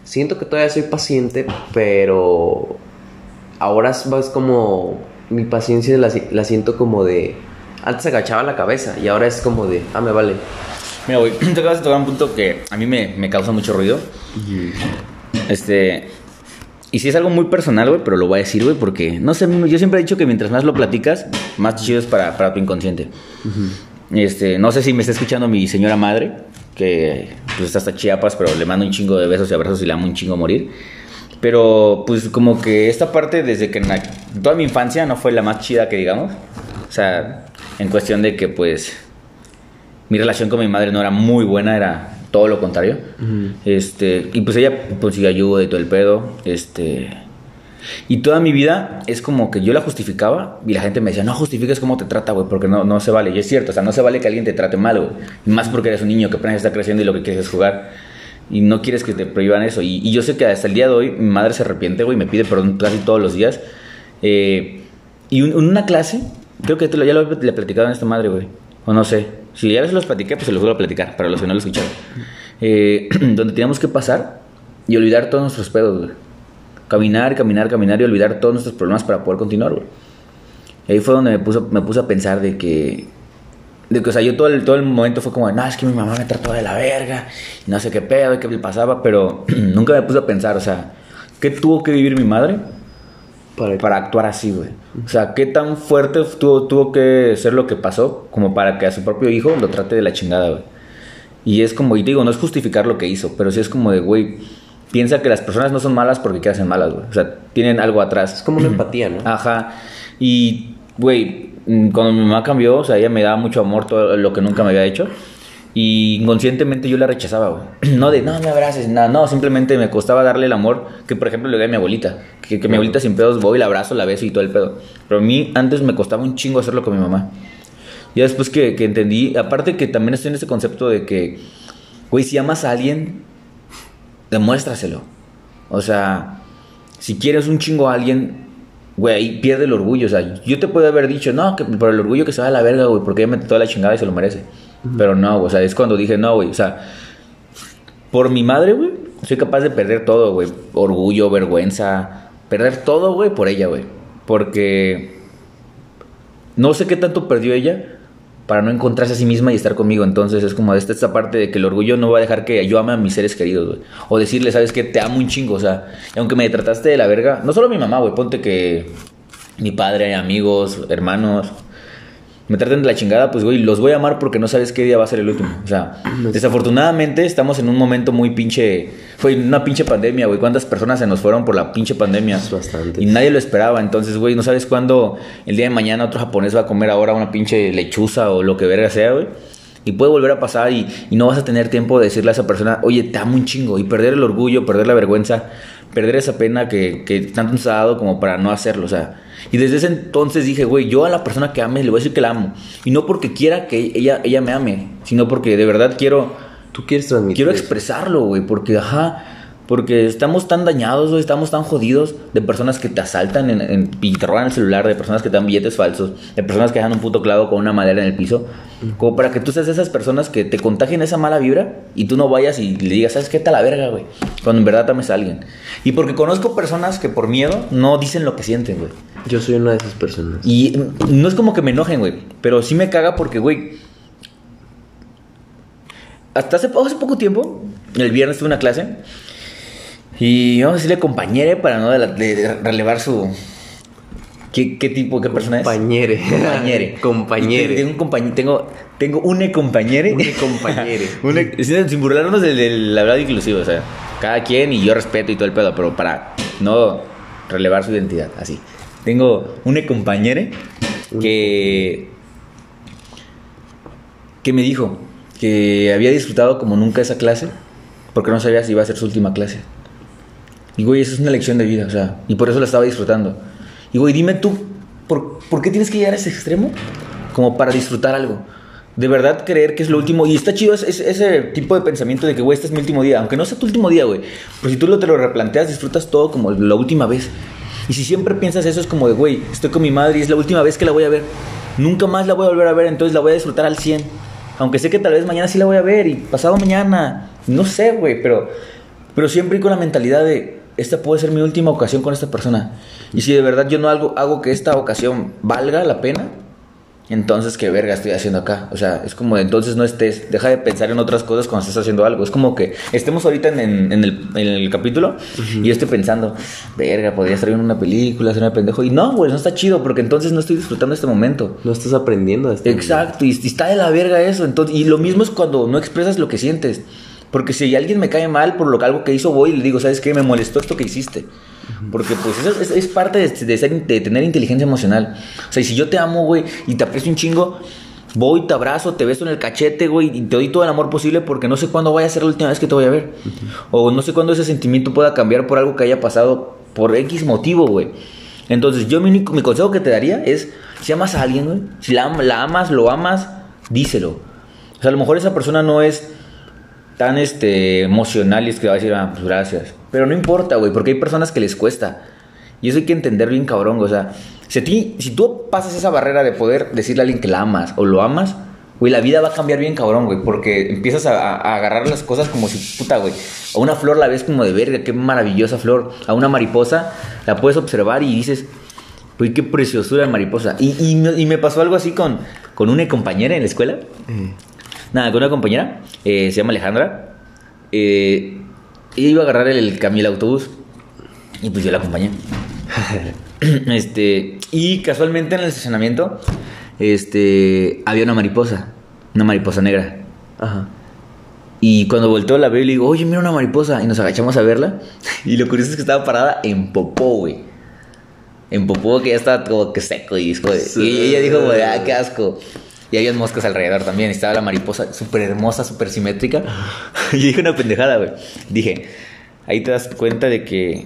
Siento que todavía soy paciente, pero ahora es más como mi paciencia la, la siento como de antes agachaba la cabeza y ahora es como de ah me vale Mira, güey, <clears throat> te acabas de tocar un punto que a mí me, me causa mucho ruido. Este. Y sí es algo muy personal, güey, pero lo voy a decir, güey, porque no sé, yo siempre he dicho que mientras más lo platicas, más chido es para, para tu inconsciente. Este, no sé si me está escuchando mi señora madre, que pues está hasta Chiapas, pero le mando un chingo de besos y abrazos y le amo un chingo a morir. Pero pues como que esta parte desde que en la- toda mi infancia no fue la más chida que digamos. O sea, en cuestión de que pues mi relación con mi madre no era muy buena, era todo lo contrario. Este, y pues ella consiguió ayuda y todo el pedo, este y toda mi vida es como que yo la justificaba y la gente me decía, "No justifiques cómo te trata, güey, porque no no se vale." Y es cierto, o sea, no se vale que alguien te trate mal, güey. Más porque eres un niño que apenas está creciendo y lo que quieres es jugar. Y no quieres que te prohíban eso. Y, y yo sé que hasta el día de hoy mi madre se arrepiente, güey, me pide perdón casi todos los días. Eh, y un- en una clase, creo que te lo, ya lo he platicado en esta madre, güey. O no sé. Si ya se los platiqué, pues se los vuelvo a platicar, para los que no lo escucharon. Eh, <clears throat> donde teníamos que pasar y olvidar todos nuestros pedos, güey. Caminar, caminar, caminar y olvidar todos nuestros problemas para poder continuar, güey. Y ahí fue donde me puse, me puse a pensar de que, de que, o sea, yo todo el, todo el momento fue como, no, es que mi mamá me trató de la verga, y no sé qué pedo, qué le pasaba, pero <clears throat> nunca me puse a pensar, o sea, ¿qué tuvo que vivir mi madre para, para actuar así, güey? O sea, ¿qué tan fuerte tuvo, tuvo que ser lo que pasó como para que a su propio hijo lo trate de la chingada, güey? Y es como, y digo, no es justificar lo que hizo, pero sí es como de, güey, piensa que las personas no son malas porque que hacen malas, güey. O sea, tienen algo atrás. es como una <clears throat> empatía no Ajá. Y, güey, mm, cuando mi mamá cambió, o sea, ella me daba mucho amor, todo lo que nunca me había hecho. Y inconscientemente yo la rechazaba, güey. <clears throat> No de, no me abraces, nada, no, simplemente me costaba darle el amor que, por ejemplo, le doy a mi abuelita. Que, que mi abuelita sin pedos voy, la abrazo, la beso y todo el pedo. Pero a mí antes me costaba un chingo hacerlo con mi mamá. Ya después que, que entendí, aparte que también estoy en ese concepto de que, güey, si amas a alguien, demuéstraselo. O sea, si quieres un chingo a alguien, güey, ahí pierde el orgullo. O sea, yo te puedo haber dicho, no, que por el orgullo que se va a la verga, güey, porque ella me toda la chingada y se lo merece. Pero no, o sea, es cuando dije, no, güey, o sea, por mi madre, güey, soy capaz de perder todo, güey. Orgullo, vergüenza, perder todo, güey, por ella, güey. Porque no sé qué tanto perdió ella para no encontrarse a sí misma y estar conmigo. Entonces es como esta, esta parte de que el orgullo no va a dejar que yo ame a mis seres queridos, güey. O decirle, ¿sabes qué? Te amo un chingo, o sea, aunque me trataste de la verga, no solo mi mamá, güey, ponte que mi padre, amigos, hermanos, me traten de la chingada, pues, güey, los voy a amar porque no sabes qué día va a ser el último. O sea, <clears throat> desafortunadamente estamos en un momento muy pinche, fue una pinche pandemia, güey. ¿Cuántas personas se nos fueron por la pinche pandemia? Es bastante. Y nadie lo esperaba. Entonces, güey, no sabes cuándo el día de mañana otro japonés va a comer ahora una pinche lechuza o lo que verga sea, güey. Y puede volver a pasar y, y no vas a tener tiempo de decirle a esa persona, oye, te amo un chingo. Y perder el orgullo, perder la vergüenza, perder esa pena que, que tanto nos ha dado como para no hacerlo. O sea, y desde ese entonces dije, güey, yo a la persona que ame le voy a decir que la amo. Y no porque quiera que ella, ella me ame, sino porque de verdad quiero, tú quieres transmitir quiero expresarlo, güey. Porque, ajá, porque estamos tan dañados, güey, estamos tan jodidos de personas que te asaltan en, en- y te roban el celular, de personas que te dan billetes falsos, de personas que dejan un puto clavo con una madera en el piso, como para que tú seas de esas personas que te contagien esa mala vibra y tú no vayas y le digas, ¿sabes qué tal la verga, güey? Cuando en verdad ames a alguien. Y porque conozco personas que por miedo no dicen lo que sienten, güey. yo soy una de esas personas Y no es como que me enojen, güey. Pero sí me caga porque, güey. Hasta hace, hace poco tiempo, el viernes tuve una clase. Y vamos a decirle compañere para no de la- de- de relevar su. ¿Qué, qué tipo, qué persona es? Compañere. Compañere. <laughs> Compañere. Y Tengo un compañero, tengo, tengo compañere. Une compañere. <laughs> Sin, sin burlarnos del, del hablado inclusivo, o sea, cada quien y yo respeto y todo el pedo, pero para no relevar su identidad, así. Tengo una compañere que que me dijo que había disfrutado como nunca esa clase porque no sabía si iba a ser su última clase. Y güey, eso es una lección de vida, o sea, y por eso la estaba disfrutando. Y güey, dime tú, ¿por, por qué tienes que llegar a ese extremo? Como para disfrutar algo. De verdad creer que es lo último. Y está chido ese, tipo de pensamiento de que, güey, este es mi último día. Aunque no sea tu último día, güey. Pero si tú lo, te lo replanteas, disfrutas todo como la última vez. Y si siempre piensas eso, es como de, güey, estoy con mi madre y es la última vez que la voy a ver. Nunca más la voy a volver a ver, entonces la voy a disfrutar al 100. Aunque sé que tal vez mañana sí la voy a ver y pasado mañana. No sé, güey, pero, pero siempre con la mentalidad de, esta puede ser mi última ocasión con esta persona. Y si de verdad yo no hago, hago que esta ocasión valga la pena, entonces qué verga estoy haciendo acá. O sea, es como entonces no estés, deja de pensar en otras cosas cuando estés haciendo algo. Es como que estemos ahorita en, en- en el, en el capítulo y yo estoy pensando, verga, podría estar viendo una película, hacer una pendejo. Y no, güey, no está chido porque entonces no estoy disfrutando este momento. No estás aprendiendo de esto. Exacto, y, y está de la verga eso. Entonces, y lo mismo es cuando no expresas lo que sientes. Porque si alguien me cae mal por lo que algo que hizo, voy y le digo, ¿sabes qué? Me molestó esto que hiciste. Porque pues eso es, es parte de, de ser- de tener inteligencia emocional. O sea, y si yo te amo, güey, y te aprecio un chingo, voy, te abrazo, te beso en el cachete, güey, y te doy todo el amor posible porque no sé cuándo vaya a ser la última vez que te voy a ver. O no sé cuándo ese sentimiento pueda cambiar por algo que haya pasado por X motivo, güey. Entonces, yo mi, único- mi consejo que te daría es, si amas a alguien, güey, si la, la amas, lo amas, díselo. O sea, a lo mejor esa persona no es tan este, emocional y es que va a decir, ah, pues gracias. Pero no importa, güey, porque hay personas que les cuesta. Y eso hay que entender bien cabrón. O sea, si, ti, si tú pasas esa barrera de poder decirle a alguien que la amas o lo amas, güey, la vida va a cambiar bien cabrón, güey. Porque empiezas a, a- agarrar las cosas como si, puta, güey. A una flor la ves como de verga, qué maravillosa flor. A una mariposa la puedes observar y dices, güey, qué preciosura de mariposa. Y, y y me pasó algo así con, con una compañera en la escuela. Eh, Nada, con una compañera, eh, se llama Alejandra. eh, ella iba a agarrar el, camión, el autobús. Y pues yo la acompañé. <laughs> este, y casualmente en el estacionamiento, este, había una mariposa. Una mariposa negra. Ajá. Y cuando volteó la veo y le digo, oye, mira una mariposa. Y nos agachamos a verla. <laughs> Y lo curioso es que estaba parada en popó, güey. En popó que ya estaba como que seco. Y, Sí. y ella dijo, güey, ah, qué asco. Y había moscas alrededor también. Estaba la mariposa súper hermosa, súper simétrica. <laughs> y dije una pendejada, güey. Dije, ahí te das cuenta de que...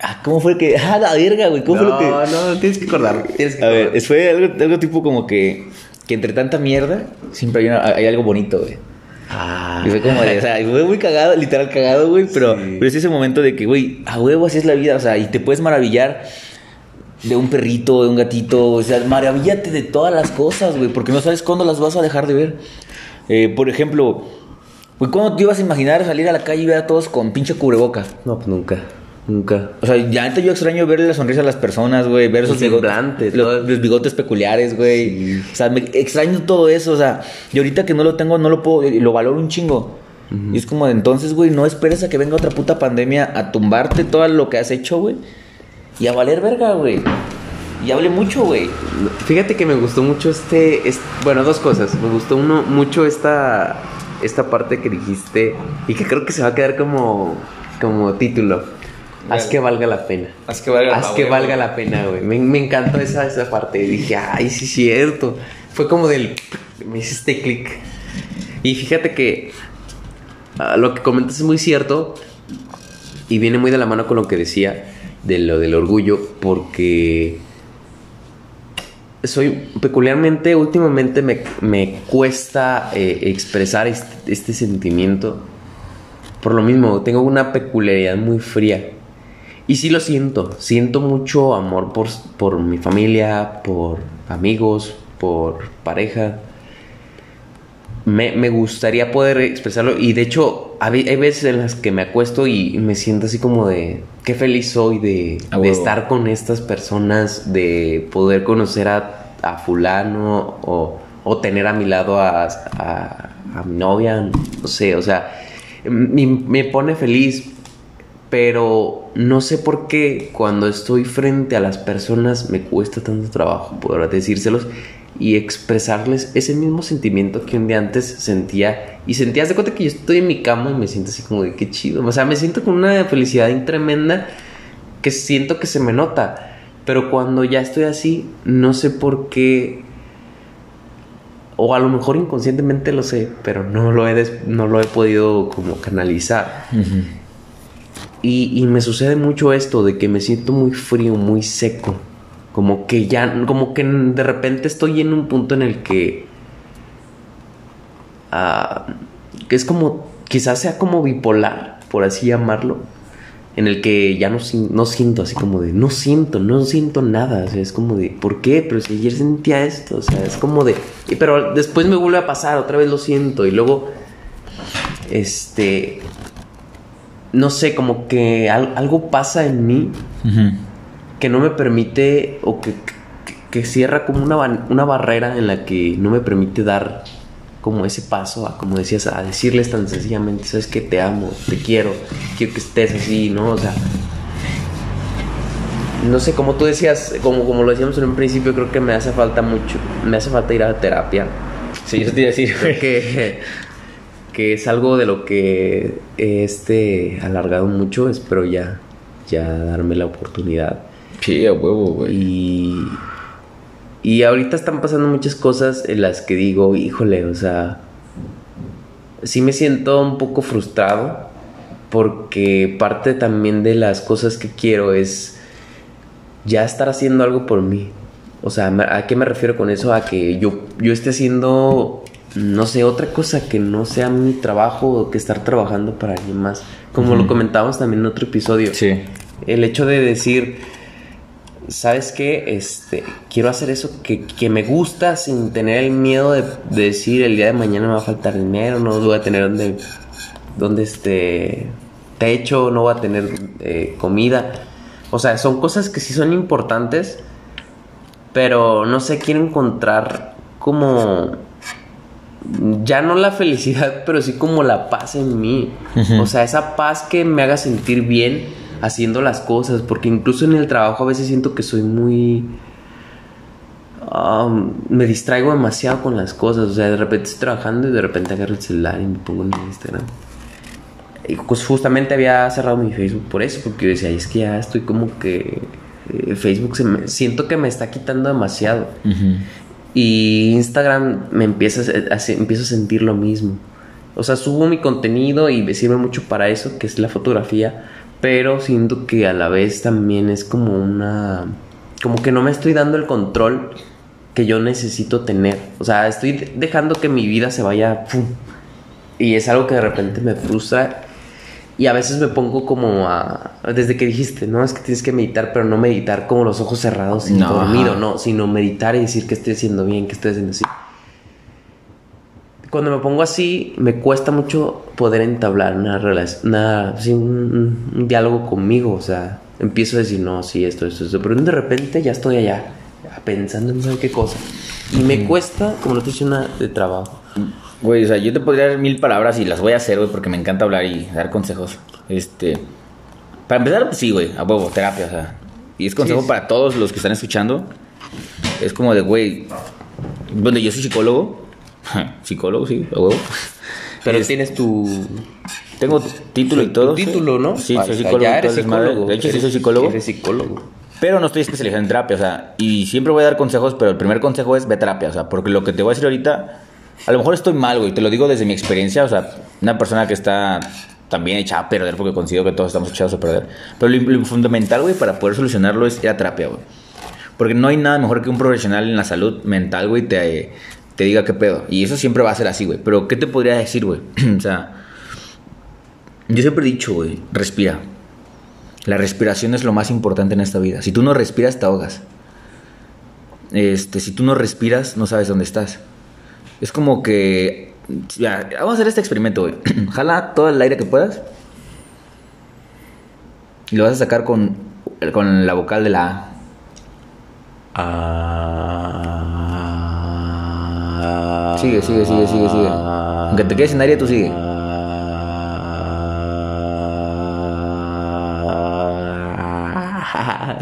Ah, ¿cómo fue que...? Ah, la verga, güey. ¿Cómo no, fue lo que...? no, tienes que acordar. Tienes que A ver, acordar. fue algo, algo tipo como que... Que entre tanta mierda, siempre hay, una- hay algo bonito, güey. Ah. Y fue como de, o sea, fue muy cagado, literal cagado, güey, pero, Sí. pero es ese momento de que, güey, a huevo así es la vida, o sea, y te puedes maravillar de un perrito, de un gatito, o sea, maravíllate de todas las cosas, güey, porque no sabes cuándo las vas a dejar de ver. Eh, por ejemplo, güey, ¿cuándo te ibas a imaginar salir a la calle y ver a todos con pinche cubreboca? No, pues nunca. Nunca. O sea, ya antes yo extraño verle la sonrisa a las personas, güey, ver esos bigotes, los, bigotes peculiares, güey. Sí. O sea, me extraño todo eso, o sea, y ahorita que no lo tengo, no lo puedo, y lo valoro un chingo. Y es como de entonces, güey, no esperes a que venga otra puta pandemia a tumbarte todo lo que has hecho, güey. Y a valer verga, güey. Y hable mucho, güey. Fíjate que me gustó mucho este, es- bueno, dos cosas. Me gustó uno mucho esta esta parte que dijiste y que creo que se va a quedar como como título. Haz que valga la pena. Haz que valga Haz que valga la pena, güey. Me, me encantó esa, esa parte. Y dije, ay, sí, cierto. Fue como del. Me hiciste clic. Y fíjate que ah, lo que comentas es muy cierto. Y viene muy de la mano con lo que decía de lo del orgullo. Porque soy peculiarmente, últimamente me, me cuesta eh, expresar este, este sentimiento. Por lo mismo, tengo una peculiaridad muy fría. Y sí lo siento, siento mucho amor por, por mi familia, por amigos, por pareja. Me, me gustaría poder expresarlo. Y de hecho hay, hay veces en las que me acuesto y me siento así como de qué feliz soy de, estar con estas personas, de poder conocer a, a fulano o, o tener a mi lado a, a- a mi novia, no sé, o sea, me, me pone feliz pero no sé por qué cuando estoy frente a las personas me cuesta tanto trabajo poder decírselos y expresarles ese mismo sentimiento que un día antes sentía y sentías de cuenta que yo estoy en mi cama y me siento así como de qué chido, o sea, me siento con una felicidad tremenda que siento que se me nota, pero cuando ya estoy así, no sé por qué o a lo mejor inconscientemente lo sé, pero no lo he, no lo he podido como canalizar. y, y, me sucede mucho esto de que me siento muy frío, muy seco. Como que ya, como que de repente estoy en un punto en el que... Uh, que es como, quizás sea como bipolar, por así llamarlo en el que ya no, no siento así como de, no siento, no siento nada, o sea, es como de, ¿por qué? Pero si ayer sentía esto, o sea, es como de, pero después me vuelve a pasar, otra vez lo siento, y luego, este, no sé, como que algo pasa en mí que no me permite, o que, que, cierra como una, una barrera en la que no me permite dar como ese paso a, como decías, a decirles tan sencillamente, sabes que te amo, te quiero, quiero que estés así, ¿no? O sea, no sé, como tú decías, como, como lo decíamos en un principio, creo que me hace falta mucho, me hace falta ir a terapia. Sí, yo te iba a decir. que, que es algo de lo que he este, alargado mucho, espero ya, ya darme la oportunidad. Sí, a huevo, güey. Y y ahorita están pasando muchas cosas en las que digo, híjole, o sea, sí me siento un poco frustrado porque parte también de las cosas que quiero es ya estar haciendo algo por mí. O sea, ¿a qué me refiero con eso? A que yo, yo esté haciendo, no sé, otra cosa que no sea mi trabajo o que estar trabajando para alguien más. Como lo comentábamos también en otro episodio. Sí. El hecho de decir, ¿sabes qué? Este, quiero hacer eso que, me gusta sin tener el miedo de, decir el día de mañana me va a faltar dinero, no voy a tener donde, donde este techo, no voy a tener eh, comida. O sea, son cosas que sí son importantes, pero no sé, quiero encontrar como ya no la felicidad, <laughs> pero sí como la paz en mí. O sea, esa paz que me haga sentir bien haciendo las cosas, porque incluso en el trabajo a veces siento que soy muy... Um, me distraigo demasiado con las cosas, o sea, de repente estoy trabajando y de repente agarro el celular y me pongo en Instagram. Y pues justamente había cerrado mi Facebook por eso, porque yo decía, es que ya estoy como que eh, Facebook se me, siento que me está quitando demasiado. Y Instagram me empieza a, empiezo a sentir lo mismo. O sea, subo mi contenido y me sirve mucho para eso, que es la fotografía, pero siento que a la vez también es como una como que no me estoy dando el control que yo necesito tener. O sea, estoy dejando que mi vida se vaya y es algo que de repente me frustra y a veces me pongo como a desde que dijiste, no, es que tienes que meditar, pero no meditar como los ojos cerrados y no, dormido, no, sino meditar y decir que estoy haciendo bien, que estoy haciendo así cuando me pongo así, me cuesta mucho poder entablar una relación, un, diálogo conmigo. O sea, empiezo a decir, no, sí, esto, esto, esto. Pero de repente ya estoy allá, pensando en saber qué cosa. Y me cuesta, como no estoy diciendo, de trabajo. Güey, o sea, yo te podría dar mil palabras y las voy a hacer, güey, porque me encanta hablar y dar consejos. Este. Para empezar, pues sí, güey, a huevo, terapia, o sea. Y es consejo para todos los que están escuchando. Es como de, güey, donde yo soy psicólogo, <laughs> Psicólogo, sí, a huevo. Pero tienes tu. Tengo título y todo. título, ¿no? Sí, soy psicólogo. Ya eres psicólogo. De hecho, sí soy psicólogo. Eres psicólogo. Pero no estoy especializado en terapia, o sea, y siempre voy a dar consejos, pero el primer consejo es ve terapia, o sea, porque lo que te voy a decir ahorita, a lo mejor estoy mal, güey, te lo digo desde mi experiencia, o sea, una persona que está también echada a perder, porque considero que todos estamos echados a perder, pero lo, fundamental, güey, para poder solucionarlo es ir a terapia, güey. Porque no hay nada mejor que un profesional en la salud mental, güey, te, te diga qué pedo. Y eso siempre va a ser así, güey. Pero, ¿qué te podría decir, güey? <clears throat> o sea, yo siempre he dicho, güey, respira. La respiración es lo más importante en esta vida. Si tú no respiras, te ahogas. Este, si tú no respiras, no sabes dónde estás. Es como que. Ya, vamos a hacer este experimento, güey. <clears throat> Jala todo el aire que puedas. Y lo vas a sacar con, con la vocal de la A. Ah. Sigue, sigue, sigue, sigue, sigue. Aunque te quedes sin aire, tú sigue.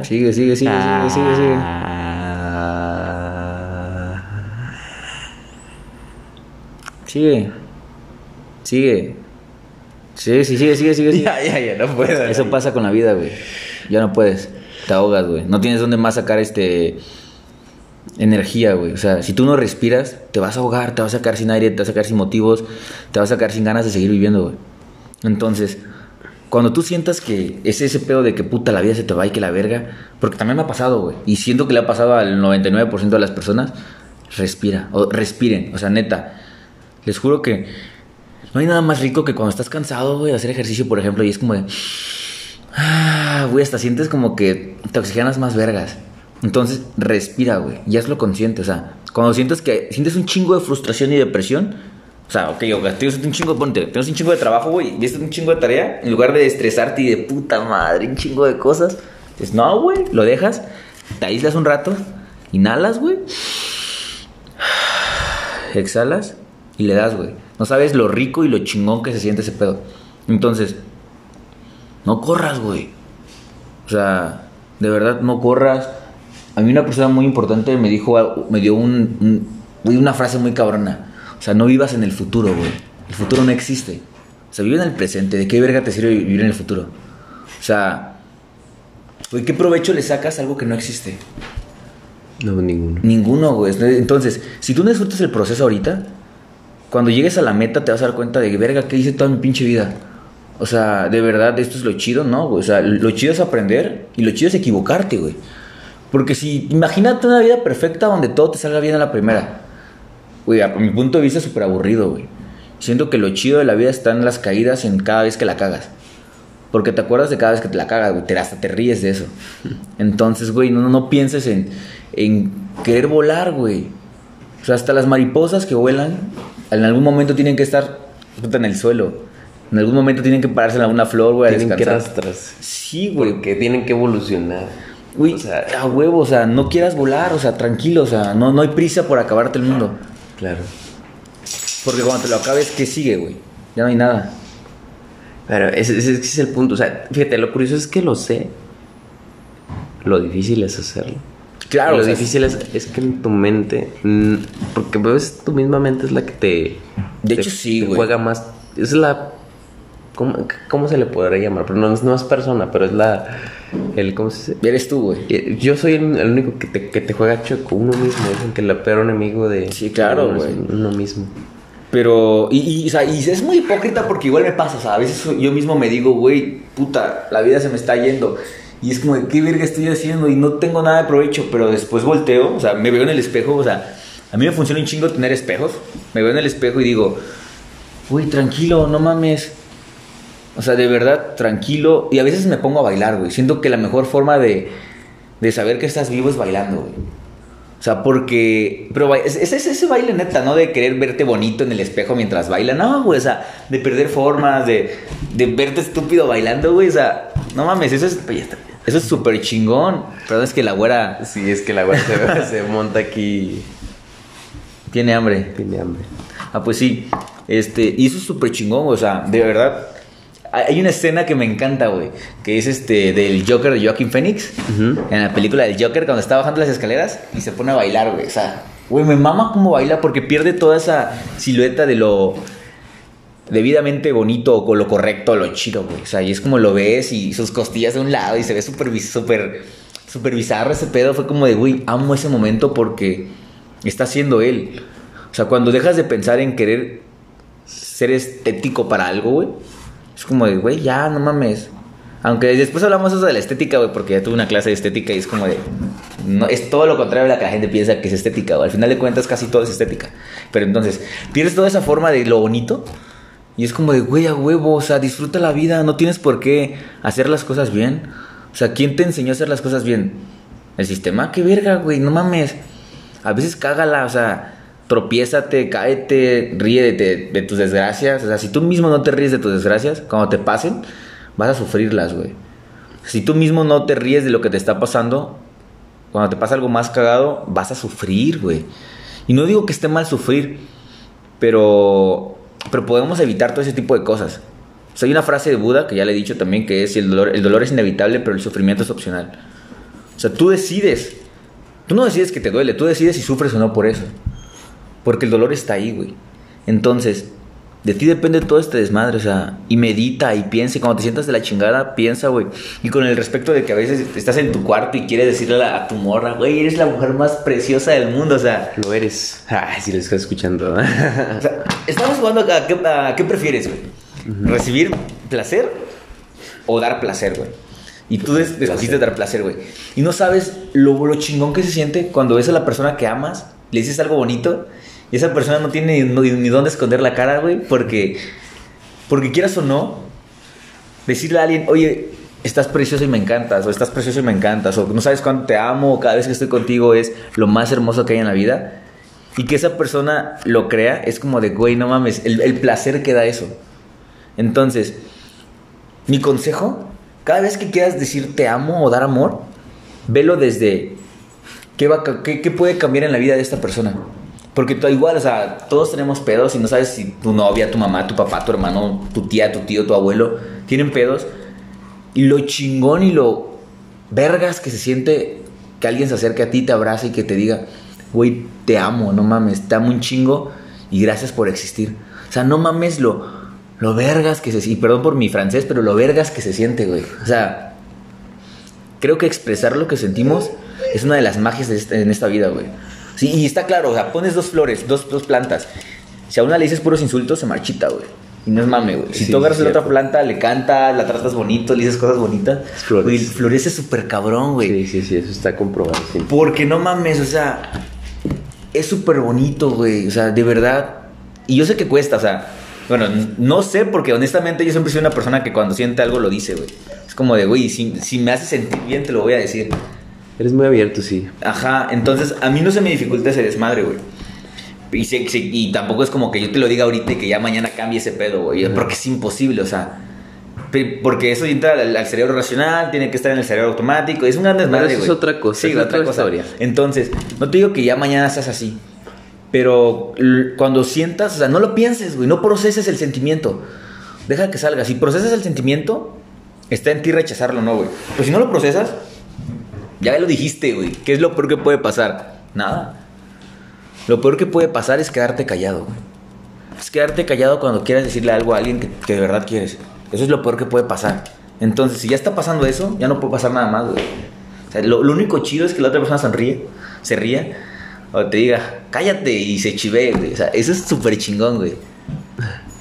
Sigue, sigue, sigue, sigue, sigue, sigue. Sigue. Sigue. Sí, sí, sigue, sigue, sigue. sigue. <laughs> Ya, ya, ya, no puedo. Eso pasa con la vida, güey. Ya no puedes. Te ahogas, güey. No tienes dónde más sacar este energía, güey. O sea, si tú no respiras, te vas a ahogar, te vas a sacar sin aire, te vas a sacar sin motivos, te vas a sacar sin ganas de seguir viviendo, güey. Entonces, cuando tú sientas que es ese pedo de que puta la vida se te va y que la verga, porque también me ha pasado, güey. Y siento que le ha pasado al 99% de las personas, respira, o respiren, o sea, neta. Les juro que no hay nada más rico que cuando estás cansado, güey, de hacer ejercicio, por ejemplo, y es como de. Ah, güey, hasta sientes como que te oxigenas más vergas. Entonces, respira, güey. Ya es lo consciente. O sea, cuando sientes que sientes un chingo de frustración y depresión, o sea, ok, yo tienes un chingo, ponte, tienes un chingo de trabajo, güey, y es un chingo de tarea, en lugar de estresarte y de puta madre, un chingo de cosas, es no, güey, lo dejas, te aíslas un rato, inhalas, güey, exhalas y le das, güey. No sabes lo rico y lo chingón que se siente ese pedo. Entonces, no corras, güey. O sea, de verdad, no corras. A mí una persona muy importante me dijo, me dio un, una frase muy cabrona. O sea, no vivas en el futuro, güey. El futuro no existe. O sea, vive en el presente. ¿De qué verga te sirve vivir en el futuro? O sea, güey, ¿qué provecho le sacas a algo que no existe? No, ninguno. Ninguno, güey. Entonces, si tú no disfrutas el proceso ahorita, cuando llegues a la meta te vas a dar cuenta de, verga, ¿qué hice toda mi pinche vida? O sea, de verdad, esto es lo chido, ¿no? güey? O sea, lo chido es aprender y lo chido es equivocarte, güey. Porque si, imagínate una vida perfecta donde todo te salga bien a la primera. Güey, a mi punto de vista es súper aburrido, güey. Siento que lo chido de la vida está en las caídas en cada vez que la cagas. Porque te acuerdas de cada vez que te la cagas, güey. Te, hasta te ríes de eso. <laughs> Entonces, güey, no, no pienses en, en querer volar, güey. O sea, hasta las mariposas que vuelan, en algún momento tienen que estar en el suelo. En algún momento tienen que pararse en alguna flor, güey, a Tienen que descansar. rastras. Sí, güey. Porque tienen que evolucionar. Güey, O sea, a huevo, o sea, no quieras volar, o sea, tranquilo, o sea, no, no hay prisa por acabarte el mundo. claro. Porque cuando te lo acabes, ¿qué sigue, güey? Ya no hay nada. Pero ese, es el punto. O sea, fíjate, lo curioso es que lo sé. Lo difícil es hacerlo. Claro, lo o sea, difícil es, es que en tu mente. Porque pues tu misma mente es la que te. De te- hecho, sí, güey. juega más. Es la. ¿cómo, ¿Cómo se le podría llamar? Pero no, no es persona, pero es la. El, ¿Cómo se dice? Eres tú, güey. Eh, Yo soy el, el único que te, que te juega choco, uno mismo. Dicen que el peor enemigo de. Sí, claro, uno es güey. Uno mismo. Pero, y, y, o sea, y es muy hipócrita porque igual me pasa, o sea, a veces yo mismo me digo, güey, puta, la vida se me está yendo. Y es como, ¿qué verga estoy haciendo? Y no tengo nada de provecho, pero después volteo, o sea, me veo en el espejo, o sea, a mí me funciona un chingo tener espejos. Me veo en el espejo y digo, güey, tranquilo, no mames. O sea, de verdad, tranquilo. Y a veces me pongo a bailar, güey. Siento que la mejor forma de, de saber que estás vivo es bailando, güey. O sea, porque. Pero es, es- es ese baile neta, ¿no? De querer verte bonito en el espejo mientras baila. No, güey. O sea, de perder formas, de, de verte estúpido bailando, güey. O sea, no mames, eso es. Eso es súper chingón. Perdón, es que la güera Sí, es que la güey se, <laughs> se monta aquí. tiene hambre. Tiene hambre. Ah, pues sí. Este, y eso es súper chingón, o sea, de verdad. Hay una escena que me encanta, güey, que es este del Joker de Joaquin Phoenix, en la película del Joker, cuando está bajando las escaleras y se pone a bailar, güey. O sea, güey, me mama cómo baila porque pierde toda esa silueta de lo debidamente bonito o lo correcto, lo chido, güey. O sea, y es como lo ves y sus costillas de un lado y se ve súper, súper bizarro ese pedo. Fue como de, güey, amo ese momento porque está siendo él. O sea, cuando dejas de pensar en querer ser estético para algo, güey, es como de, güey, ya, no mames. Aunque después hablamos eso de la estética, güey, porque ya tuve una clase de estética y es como de. No, es todo lo contrario de lo que la gente piensa que es estética, güey. Al final de cuentas, casi todo es estética. Pero entonces, pierdes toda esa forma de lo bonito y es como de, güey, a huevo, o sea, disfruta la vida, no tienes por qué hacer las cosas bien. O sea, ¿quién te enseñó a hacer las cosas bien? ¿El sistema? ¡Qué verga, güey! No mames. A veces cágala, o sea, tropiézate, cáete, ríe de, de- tus desgracias. O sea, si tú mismo no te ríes de tus desgracias, cuando te pasen, vas a sufrirlas, güey. Si tú mismo no te ríes de lo que te está pasando, cuando te pasa algo más cagado, vas a sufrir, güey. Y no digo que esté mal sufrir, pero, pero podemos evitar todo ese tipo de cosas. O sea, hay una frase de Buda que ya le he dicho también que es el dolor, el dolor es inevitable, pero el sufrimiento es opcional. sea, tú decides. Tú no decides que te duele, tú decides si sufres o no por eso. Porque el dolor está ahí, güey. Entonces, de ti depende todo este desmadre, o sea, y medita y piensa, y cuando te sientas de la chingada, piensa, güey. Y con el respecto de que a veces estás en tu cuarto y quieres decirle a, tu morra, güey, eres la mujer más preciosa del mundo, o sea. Lo eres. Ay, si lo estás escuchando. o sea, estamos jugando a, qué, qué prefieres, güey. ¿Recibir placer o dar placer, güey? Y tú escogiste dar placer, güey. Y no sabes lo, lo chingón que se siente cuando ves a la persona que amas, le dices algo bonito y esa persona no tiene ni, dónde esconder la cara, güey, porque, porque quieras o no, decirle a alguien, oye, estás precioso y me encantas, o estás precioso y me encantas, o no sabes cuánto te amo, o cada vez que estoy contigo es lo más hermoso que hay en la vida, y que esa persona lo crea, es como de, güey, no mames, el, el placer que da eso. Entonces, mi consejo, cada vez que quieras decir te amo o dar amor, velo desde qué, va, qué, qué puede cambiar en la vida de esta persona. Porque tú igual, o sea, todos tenemos pedos y no sabes si tu novia, tu mamá, tu papá, tu hermano, tu tía, tu tío, tu abuelo tienen pedos. Y lo chingón y lo vergas que se siente que alguien se acerque a ti, te abrace y que te diga, güey, te amo, no mames, te amo un chingo y gracias por existir. O sea, no mames lo, lo vergas que se y perdón por mi francés, pero lo vergas que se siente, güey. O sea, creo que expresar lo que sentimos es una de las magias de esta, en esta vida, güey. Sí, y está claro, o sea, pones dos flores, dos, dos plantas. Si a una le dices puros insultos, se marchita, güey. Y no es mame, güey. Si Sí, tú agarras la otra planta, le cantas, la tratas bonito, le dices cosas bonitas, Flores. güey, florece súper cabrón, güey. Sí, sí, sí, eso está comprobado. sí. Porque no mames, o sea, es súper bonito, güey. O sea, de verdad. Y yo sé que cuesta, o sea, bueno, no sé, porque honestamente yo siempre soy una persona que cuando siente algo lo dice, güey. Es como de, güey, si, si me hace sentir bien, te lo voy a decir. Eres muy abierto, sí. Ajá, entonces a mí no se me dificulta ese desmadre, güey. Y, se- se- y tampoco es como que yo te lo diga ahorita y que ya mañana cambie ese pedo, güey. Porque es imposible, o sea. Porque eso entra al, al cerebro racional, tiene que estar en el cerebro automático. Es un gran desmadre, eso es güey. otra cosa, Sí, es otra otra cosa. historia. Entonces, no te digo que ya mañana seas así. Pero cuando sientas, o sea, no lo pienses, güey. No proceses el sentimiento. Deja que salga. Si procesas el sentimiento, está en ti rechazarlo, ¿no, güey? Pero si no lo procesas, ya lo dijiste, güey. ¿Qué es lo peor que puede pasar? Nada. Lo peor que puede pasar es quedarte callado, güey. Es quedarte callado cuando quieras decirle algo a alguien que, de verdad quieres. Eso es lo peor que puede pasar. Entonces, si ya está pasando eso, ya no puede pasar nada más, güey. O sea, lo, único chido es que la otra persona sonríe, se ría, o te diga, cállate y se chivee, güey. O sea, eso es súper chingón, güey.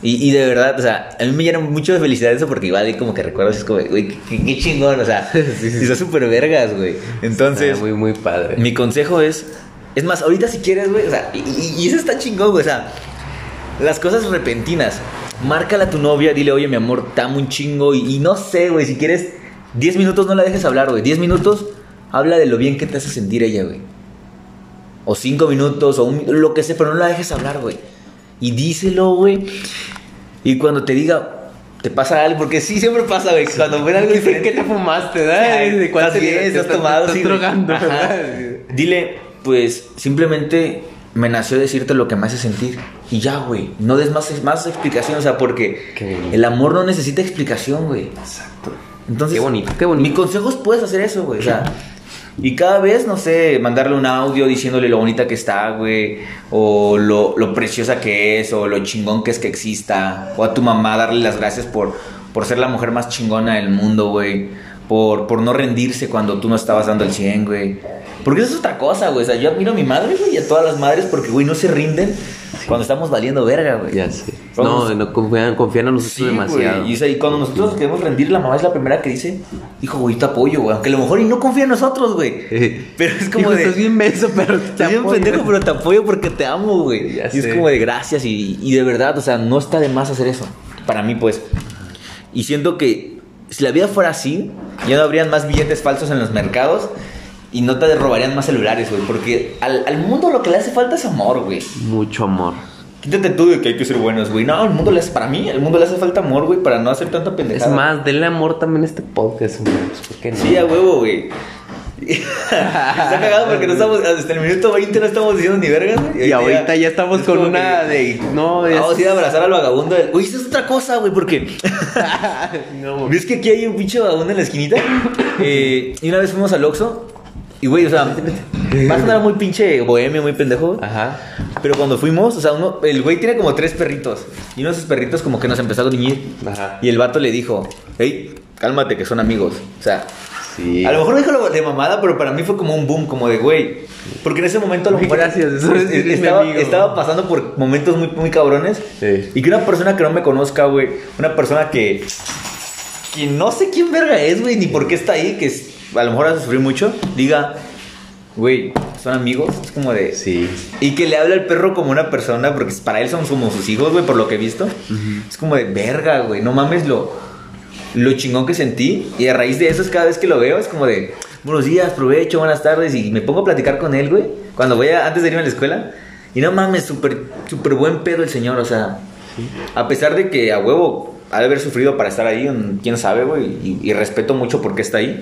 Y, y de verdad, o sea, a mí me llena mucho de felicidad eso porque igual como que recuerdo, es como, güey, qué, qué chingón, o sea, <laughs> Sí, sí. y son súper vergas, güey. Entonces, muy, muy padre. mi consejo es, es más, ahorita si quieres, güey, o sea, y, y- eso está chingón, güey, o sea, las cosas repentinas, márcala a tu novia, dile, oye, mi amor, te amo un chingo, y, y no sé, güey, si quieres, 10 minutos no la dejes hablar, güey, 10 minutos, habla de lo bien que te hace sentir ella, güey. O 5 minutos, o un- lo que sea, pero no la dejes hablar, güey. Y díselo, güey. Y cuando te diga, te pasa algo, porque sí, siempre pasa, güey, cuando ven algo <laughs> diferente. ¿Qué te fumaste, ¿De te has tomado, estás sí. Dile, pues simplemente me nació decirte lo que me hace sentir. Y ya, güey. No des más, más explicación, o sea, porque Qué el amor no necesita explicación, güey. Exacto. Entonces, Qué bonito, qué bonito. Mi consejo es puedes hacer eso, güey. O sea, <laughs> y cada vez, no sé, mandarle un audio diciéndole lo bonita que está, güey. O lo, lo preciosa que es, o lo chingón que es que exista. O a tu mamá darle las gracias por, por ser la mujer más chingona del mundo, güey. Por, por no rendirse cuando tú no estabas dando el 100, güey. Porque eso es otra cosa, güey. O sea, yo admiro a mi madre, güey, y a todas las madres porque, güey, no se rinden cuando estamos valiendo verga, güey. Ya sé. No, no confían, confían en nosotros Sí, demasiado. güey. Y, o sea, y cuando nosotros nos queremos rendir, la mamá es la primera que dice, hijo, güey, te apoyo, güey. Aunque a lo mejor y no confía en nosotros, güey. <laughs> Pero es como Hijo, de... Estás bien menso, pero <laughs> te Estás bien apoyo. pendejo, pero te apoyo porque te amo, güey. Ya Y es como de gracias y, y de verdad, o sea, no está de más hacer eso. Para mí, pues. Y siento que si la vida fuera así, ya no habrían más billetes falsos en los mercados y no te robarían más celulares, güey. Porque al, al mundo lo que le hace falta es amor, güey. Mucho amor. Quítate tú de que hay que ser buenos, güey. No, al mundo le hace, para mí, al mundo le hace falta amor, güey, para no hacer tanta Es pendejada. más, denle amor también a este podcast. Pues, ¿Por qué no? Sí, a huevo, güey. <laughs> Está cagado porque no estamos, hasta el minuto 20 no estamos diciendo ni vergas, güey. Y ahorita ya estamos es con una que- de. No, ya Vamos a ir a abrazar al vagabundo del. Uy, eso es otra cosa, güey, porque. <laughs> no, ¿Ves que aquí hay un pinche vagabundo en la esquinita? <coughs> Eh, y una vez fuimos al Oxxo Y güey, o sea, va a sonar muy pinche bohemio, muy pendejo. Ajá. Pero cuando fuimos, o sea, uno, el güey tiene como tres perritos. Y uno de esos perritos como que nos empezó a gruñir. Ajá. Y el vato le dijo, hey, cálmate que son amigos. O sea, Sí. a lo mejor dijo lo de mamada, pero para mí fue como un boom, como de güey. Porque en ese momento a lo mejor gracias, eso es- estaba, pasando por momentos muy, muy cabrones. Sí. Y que una persona que no me conozca, güey, una persona que, que no sé quién verga es, güey, ni por qué está ahí, que es- a lo mejor hace sufrir mucho, diga, güey, son amigos, es como de... Sí. Y que le habla al perro como una persona, porque para él son como sus hijos, güey, por lo que he visto. Es como de verga, güey, no mames lo, lo chingón que sentí. Y a raíz de eso, es cada vez que lo veo, es como de buenos días, provecho, buenas tardes. Y me pongo a platicar con él, güey, cuando voy a, antes de irme a la escuela. Y no mames, súper súper buen pedo el señor, o sea, a pesar de que a huevo ha de haber sufrido para estar ahí, quién sabe, güey, y, y respeto mucho porque está ahí.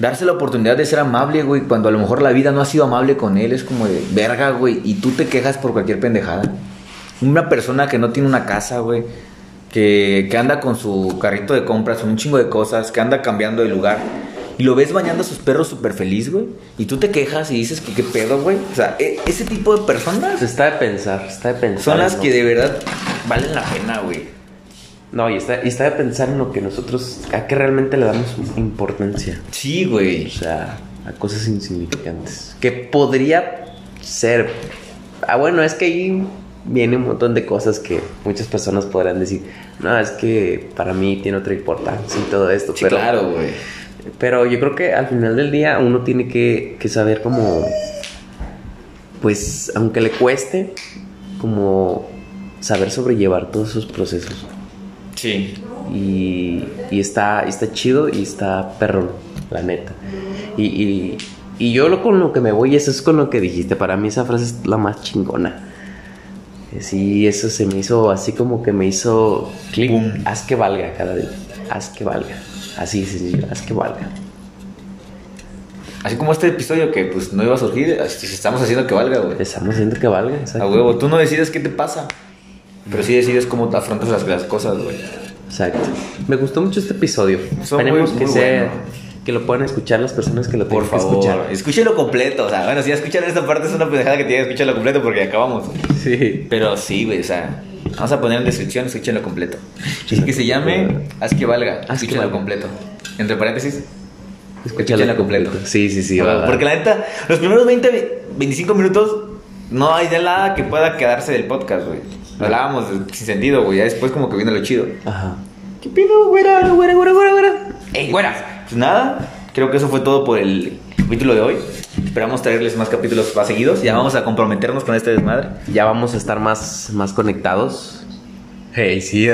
Darse la oportunidad de ser amable, güey, cuando a lo mejor la vida no ha sido amable con él, es como de verga, güey, y tú te quejas por cualquier pendejada. Una persona que no tiene una casa, güey, que, que anda con su carrito de compras, un chingo de cosas, que anda cambiando de lugar, y lo ves bañando a sus perros súper feliz, güey, y tú te quejas y dices que qué pedo, güey. O sea, e- ese tipo de personas está de pensar, está de pensar. son las ¿no? que de verdad valen la pena, güey. No, y está, y está de pensar en lo que nosotros, a qué realmente le damos importancia. Sí, O güey. sea, a cosas insignificantes. Que podría ser. Ah, bueno, es que ahí viene un montón de cosas que muchas personas podrán decir. No, es que para mí tiene otra importancia y todo esto. Sí, pero, claro, güey. Pero yo creo que al final del día uno tiene que, que saber como. Pues, aunque le cueste, como saber sobrellevar todos esos procesos. Sí. Y, y está, está chido y está perrón, la neta. Y, y, y yo lo con lo que me voy, eso es con lo que dijiste. Para mí esa frase es la más chingona. Eh, Sí, eso se me hizo así como que me hizo clic. Haz que valga cada día. Haz que valga. Así sencillo, haz que valga. Así como este episodio que pues no iba a surgir, estamos haciendo que valga, güey. Estamos haciendo que valga. A Exacto. huevo, tú no decides qué te pasa, pero sí decides cómo te afrontas las, las cosas, güey. Exacto. Me gustó mucho este episodio. Son Esperemos muy- que muy sea. bueno. Que lo puedan escuchar las personas que lo Por tengan que favor, escuchar. escúchelo completo, o sea, bueno, si ya escuchan esta parte es una pendejada que tienen que escucharlo completo porque acabamos. Sí. Pero sí, güey, o sea, vamos a poner en descripción, escúchenlo completo. Y que se llame Haz que valga, Haz que escúchenlo valga. completo. Entre paréntesis, escúchenlo completo. Sí, sí, sí. va. Porque la neta, los primeros 20, 25 minutos no hay de nada que pueda quedarse del podcast, güey. Hablábamos de- sin sentido, güey, ya después como que viene lo chido. Ajá. ¿Qué pido, güera, güera, güera, güera, güera? ¡Ey, güera! Pues nada, creo que eso fue todo por el capítulo de hoy. Esperamos traerles más capítulos más seguidos. Ya vamos a comprometernos con este desmadre. Ya vamos a estar más, más conectados. Hey, sí. Y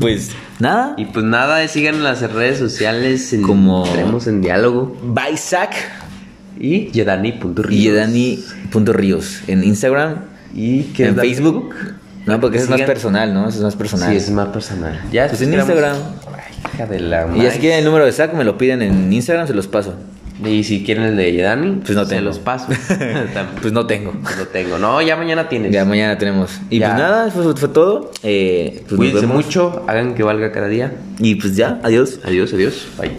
pues, nada. Y pues nada, sigan en las redes sociales. En, Como- Entremos en diálogo. Bye, Zach. Y Yedani.ríos. Y Dani.ríos en Instagram. ¿Y qué en Facebook. No, porque eso es más personal, ¿no? Eso es más personal. Sí, es más personal. Ya Pues en esperamos- Instagram. Ay, hija de la Y si quieren el número de Zach, me lo piden en Instagram, se los paso. Y si quieren el de Yedani, Pues no se tengo. los paso. <laughs> Pues no tengo. lo tengo. No, ya mañana tienes. Ya mañana tenemos. Y Ya. pues nada, eso fue todo. Eh, pues Cuídense mucho, hagan que valga cada día. Y pues ya, adiós. Adiós, adiós. Bye.